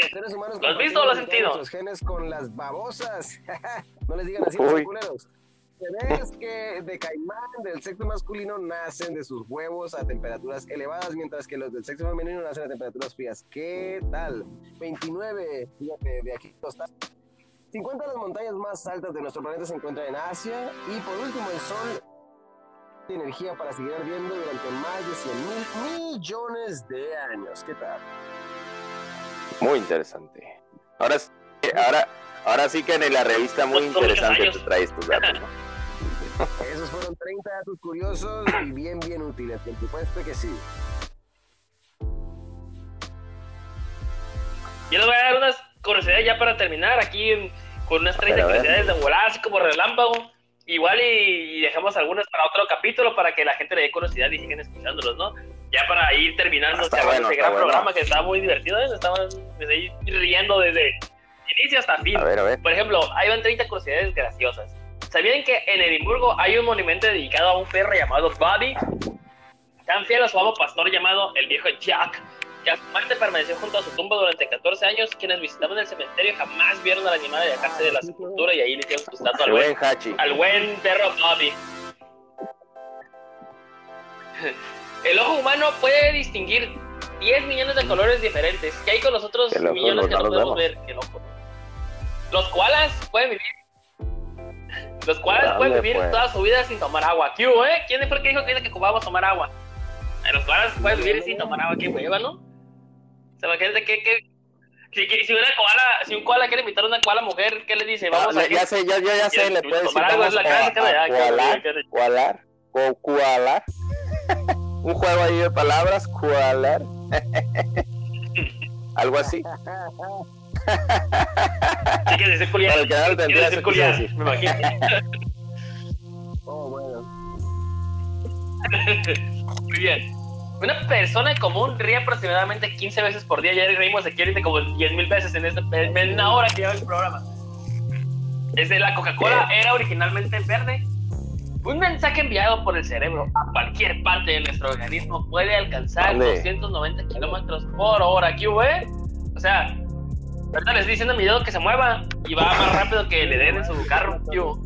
los seres humanos ¿Lo has visto o lo has sentido? nuestros genes con las babosas. no les digan así, los culeros. Bebés que de caimán del sexo masculino nacen de sus huevos a temperaturas elevadas, mientras que los del sexo femenino nacen a temperaturas frías. ¿Qué tal? 29, fíjate, de aquí. 50 de las montañas más altas de nuestro planeta se encuentran en Asia. Y por último, el Sol tiene energía para seguir ardiendo durante más de 100 mil millones de años. ¿Qué tal? Muy interesante. Ahora, sí- ahora, ahora sí que en la revista muy interesante te traes tus datos. ¿no? Esos fueron 30 datos curiosos y bien, bien útiles. Por supuesto que sí. Yo les voy a dar unas curiosidades ya para terminar aquí en- con unas 30 Pero a ver. curiosidades de volada, así como relámpago. Igual y, y dejamos algunas para otro capítulo para que la gente le dé curiosidad y sigan escuchándolos, ¿no? ya para ir terminando Está este, bueno, está gran bueno. programa que estaba muy divertido, ¿eh? estaban desde riendo desde inicio hasta fin. A ver, a ver. Por ejemplo, ahí van 30 curiosidades graciosas. ¿Sabían que en Edimburgo hay un monumento dedicado a un perro llamado Bobby? Tan fiel a su amo pastor llamado el viejo Jack, muerte permaneció junto a su tumba durante 14 años. Quienes visitaban el cementerio jamás vieron al animal alejarse de la sepultura y ahí le hicieron su estatua al buen Hachi. al buen perro Bobby. El ojo humano puede distinguir 10 millones de colores diferentes. ¿Qué hay con los otros millones que no podemos vemos. ver? El ojo. Los koalas pueden vivir. Los koalas Dale, pueden vivir pues. toda su vida sin tomar agua. ¿Qué eh? ¿Quién fue el que dijo que, que ocupábamos tomar agua? Los koalas pueden vivir sin tomar agua. Qué hueva, ¿no? Se imagínate que, que si, si una koala, si un koala quiere invitar a una koala mujer, ¿qué le dice? Ah, Vamos a ya sé, ya, ya, ya sé, le puedes decir vamos a, koalar, que- koalar, ko- koalar. Un juego ahí de palabras, koalar. Algo así. Sí, que decir culiar. Para el que no culiar, decir. me imagino. Oh, bueno. Muy bien. Una persona común ríe aproximadamente 15 veces por día. Ya reímos aquí ahorita como 10 mil veces en, este, en una hora que lleva el programa. Es de la Coca-Cola era originalmente verde. Un mensaje enviado por el cerebro a cualquier parte de nuestro organismo puede alcanzar ¿Dónde? 290 kilómetros por hora. ¿Qué hubo, eh? O sea, ahorita les estoy diciendo a mi dedo que se mueva y va más rápido que le den en su carro. ¿Qué hubo?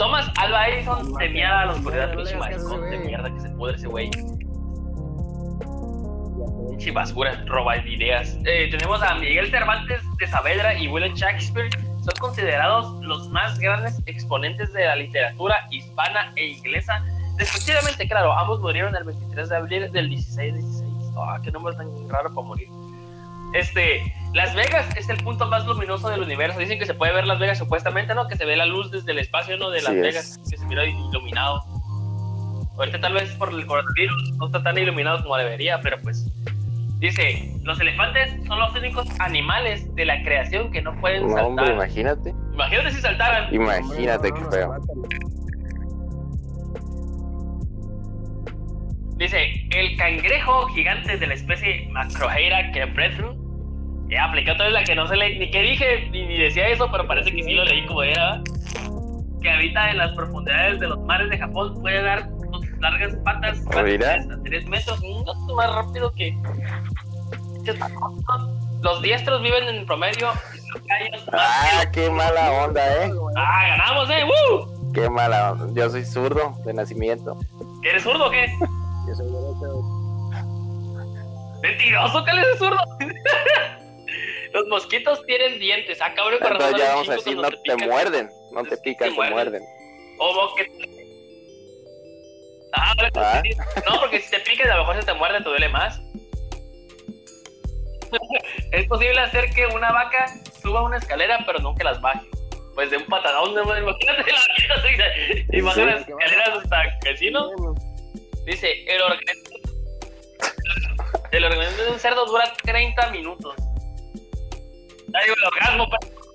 Thomas Alva Edison temía a la oscuridad, pinche maricón de mierda que se pudre ese güey. Pinche basura, roba de ideas. Eh, tenemos a Miguel Cervantes de Saavedra y William Shakespeare. Son considerados los más grandes exponentes de la literatura hispana e inglesa. Respectivamente, claro, ambos murieron el 23 de abril del 1616. Ah, qué nombre tan raro para morir. Este, Las Vegas es el punto más luminoso del universo. Dicen que se puede ver Las Vegas supuestamente, ¿no? Que se ve la luz desde el espacio, ¿no? De Las Sí es. Vegas, que se mira iluminado. Ahorita tal vez por el coronavirus no está tan iluminado como debería, pero pues dice, los elefantes son los únicos animales de la creación que no pueden No, hombre, saltar. imagínate. Imagínate si saltaran. Imagínate qué feo. Dice, el cangrejo gigante de la especie Macroheira que Ya aplicó otra vez la que no se le ni que dije ni, ni decía eso, pero parece que sí lo leí como era. Que habita en las profundidades de los mares de Japón, puede dar sus largas patas hasta 3 metros, un gato más rápido que. Los diestros viven en promedio Ah, qué mala onda, eh. Ah, ganamos, eh. ¡Woo! Qué mala onda. Yo soy zurdo de nacimiento. ¿Eres zurdo o qué? Yo soy derecho. Mentiroso, ¿qué es zurdo? Los mosquitos tienen dientes. Ah, cabrón, con razón Entonces ya vamos a decir, no te pican. muerden. No te pican, te muerden. O boquete. Ah, Ah. sí. No, porque si te pican, a lo mejor se te muerde, te duele más. es posible hacer que una vaca suba una escalera, pero no que las baje. Pues de un patadón, no, imagínate la vaquita, Imagina las escaleras hasta el vecino. Dice, el organismo, el organismo de un cerdo dura 30 minutos. Digo, el orgasmo,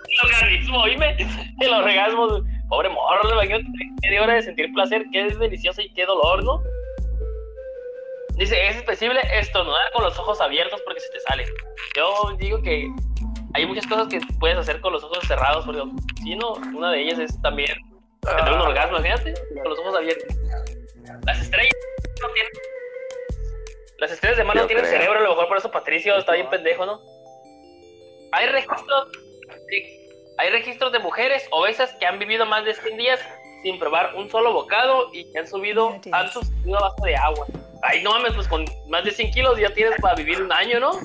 el organismo, dime, el orgasmo. Pobre morro, imagínate media hora de sentir placer, qué es delicioso y qué dolor, ¿no? Dice, es posible estornudar con los ojos abiertos porque se te sale. Yo digo que hay muchas cosas que puedes hacer con los ojos cerrados, porque si no, una de ellas es también tener un orgasmo, imagínate, con los ojos abiertos. Las estrellas no tienen. Las estrellas de mar no tienen creo. cerebro, a lo mejor por eso Patricio está bien pendejo, ¿no? Hay registros. sí, hay registros de mujeres obesas que han vivido más de 100 días sin probar un solo bocado y que han subido han subido a base de agua. Ay, no mames, pues con más de 100 kilos ya tienes para vivir un año, ¿no?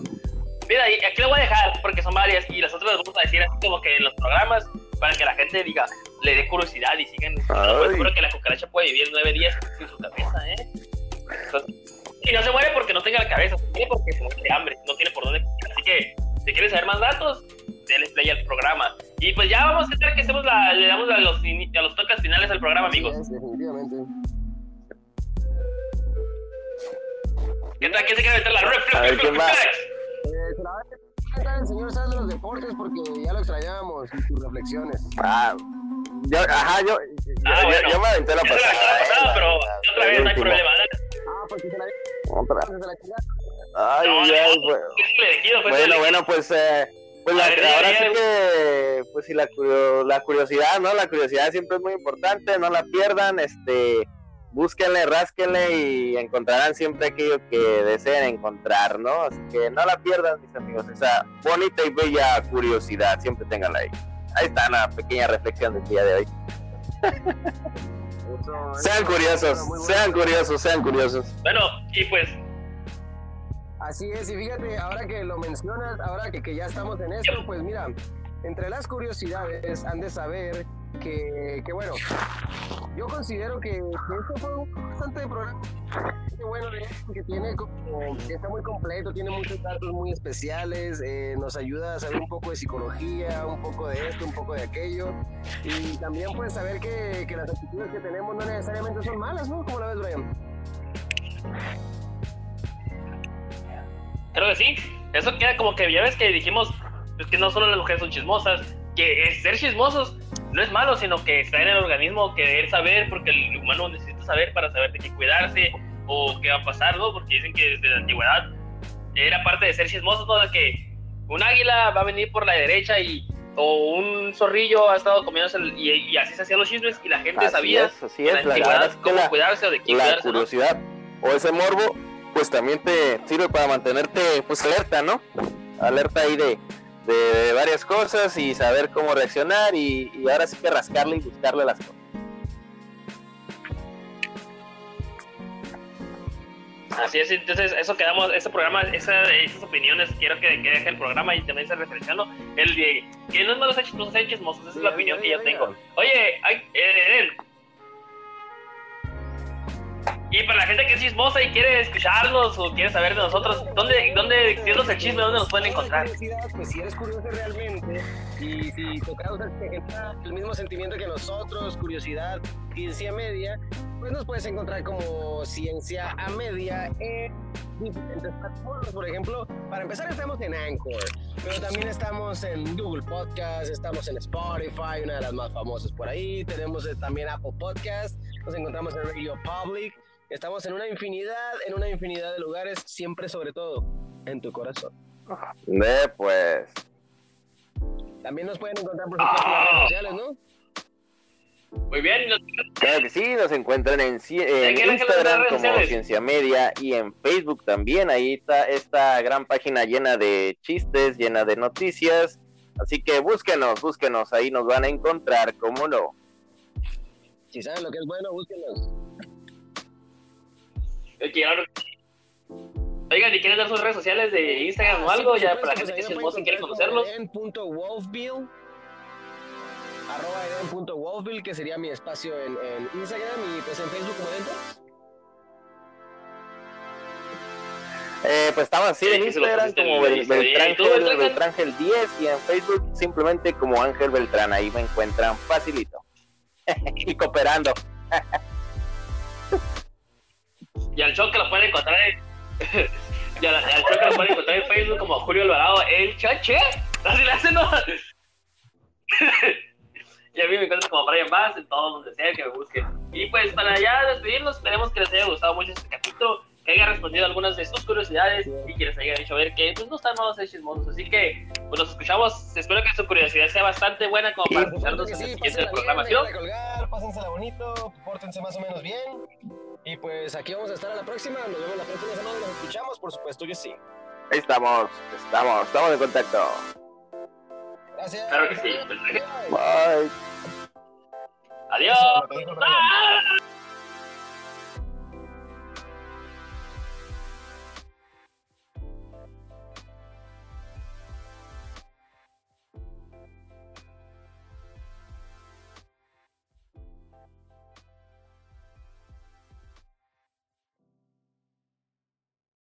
Mira, y aquí lo voy a dejar porque son varias y las otras las vamos a decir así como que en los programas para que la gente diga, le dé curiosidad y sigan. Pues seguro que la cucaracha puede vivir nueve días sin su cabeza, ¿eh? Entonces, y no se muere porque no tenga la cabeza, se muere porque se muere de hambre, no tiene por dónde. Así que, si quieres saber más datos, denle play al programa. Y pues ya vamos a hacer que hacemos la, le damos a los, a los tocas finales al programa, amigos. Es, definitivamente. ¿Qué tal? ¿Quién se quiere meter la reflex? A ver, ¿quién va? Eh, se la va el señor Sal de los deportes porque ya lo extrañábamos y sus reflexiones. Ah, yo, ajá, yo, yo, Ah, yo- bueno. yo me aventé la Esa es la pasada. pasada, eh, pero Otra vez no hay problema. Ah, pues sí se la Otra. se la. Ay, No, ay, no, ay, bueno. elegido, Bueno, elegido. bueno, pues, eh, pues la, ver, ahora sí que, pues sí, la, curio- la curiosidad, ¿no? La curiosidad siempre es muy importante, no la pierdan, este, búsquenle, rásquenle y encontrarán siempre aquello que deseen encontrar, ¿no? Así que no la pierdan, mis amigos, esa bonita y bella curiosidad, siempre tenganla ahí. Ahí está la pequeña reflexión del día de hoy. Eso, Sean eso, curiosos, sean curiosos, sean curiosos. Bueno, y pues, Así es, y fíjate, ahora que lo mencionas, ahora que, que ya estamos en esto, pues mira, entre las curiosidades han de saber que, que bueno, yo considero que, que esto fue un bastante programa bueno, de- que tiene como, que está muy completo, tiene muchos datos muy especiales, eh, nos ayuda a saber un poco de psicología, un poco de esto, un poco de aquello, y también pues saber que, que las actitudes que tenemos no necesariamente son malas, ¿no? ¿Cómo la ves, Brian? Creo que sí. Eso queda como que ya ves que dijimos, es que no solo las mujeres son chismosas, que ser chismosos no es malo, sino que está en el organismo querer saber, porque el humano necesita saber para saber de qué cuidarse o qué va a pasar, ¿no? Porque dicen que desde la antigüedad era parte de ser chismosos, ¿no? De que un águila va a venir por la derecha y o un zorrillo ha estado comiéndose el- y, y así se hacían los chismes y la gente Así sabía es, así es, la la cómo la- cuidarse o de quién la cuidarse, ¿no? curiosidad o ese morbo pues también te sirve para mantenerte pues alerta no alerta ahí de, de, de varias cosas y saber cómo reaccionar y, y ahora sí que rascarle y buscarle las cosas Así es, entonces eso quedamos, ese programa, esa- esas opiniones quiero que, que deje el programa y también se referenciando el de que no es malo ser chismosos, ser chismosos, esa es la opinión que yo tengo. Oye, ay, eh. Y para la gente que es chismosa y quiere escucharnos o quiere saber de nosotros, ¿dónde, dónde, si es el chisme, dónde nos pueden encontrar? Pues si eres curioso realmente y si tu causa te genera el mismo sentimiento que nosotros, curiosidad, ciencia media, pues nos puedes encontrar como ciencia a media en diferentes plataformas. Por ejemplo, para empezar estamos en Anchor, pero también estamos en Google Podcast, estamos en Spotify, una de las más famosas por ahí, tenemos eh, también Apple Podcast, nos encontramos en Radio Public, estamos en una infinidad, en una infinidad de lugares, siempre sobre todo en tu corazón. de pues También nos pueden encontrar por supuesto en las redes sociales, ¿no? Muy bien, nos- claro que sí nos encuentran en, ci- ¿De en qué redes Instagram como? Ciencia Media y en Facebook también ahí está esta gran página llena de chistes llena de noticias así que búsquenos búsquenos ahí nos van a encontrar cómo no Si saben lo que es bueno, búsquenlos. Oigan, ¿y quieren dar sus redes sociales de Instagram o algo? Sí, ya para la supuesto, gente que pues chismosa y quiere conocerlos. arroba eden.wolfville que sería mi espacio en, en Instagram y pues en Facebook como Eden. Eh, pues estamos así Sí, en se Instagram como Bel- el- ¿Y Beltrán, Beltrán? Beltrángel 10 y en Facebook simplemente como Ángel Beltrán, ahí me encuentran facilito. y cooperando. Y al show que lo pueden encontrar en. y al, show lo pueden encontrar en Facebook como Julio Alvarado, el chache. Así le hacen, y a mí me encuentran como Brian Bass en todo donde sea que me busquen. Y pues para ya despedirnos, esperemos que les haya gustado mucho este capítulo, que haya respondido a algunas de sus curiosidades y que les haya dicho ver que pues no están malos ser chismosos. Así que pues nos escuchamos. Espero que su curiosidad sea bastante buena como para Sí, escucharnos Que en sí, el siguiente bien, programación. colgar, pásensela bonito, pórtense más o menos bien. Y pues aquí vamos a estar a la próxima. Nos vemos la próxima semana. Nos escuchamos, por supuesto que sí. Ahí estamos, estamos, estamos en contacto. Gracias. Claro que sí. Bye. Bye. Adiós. Eso,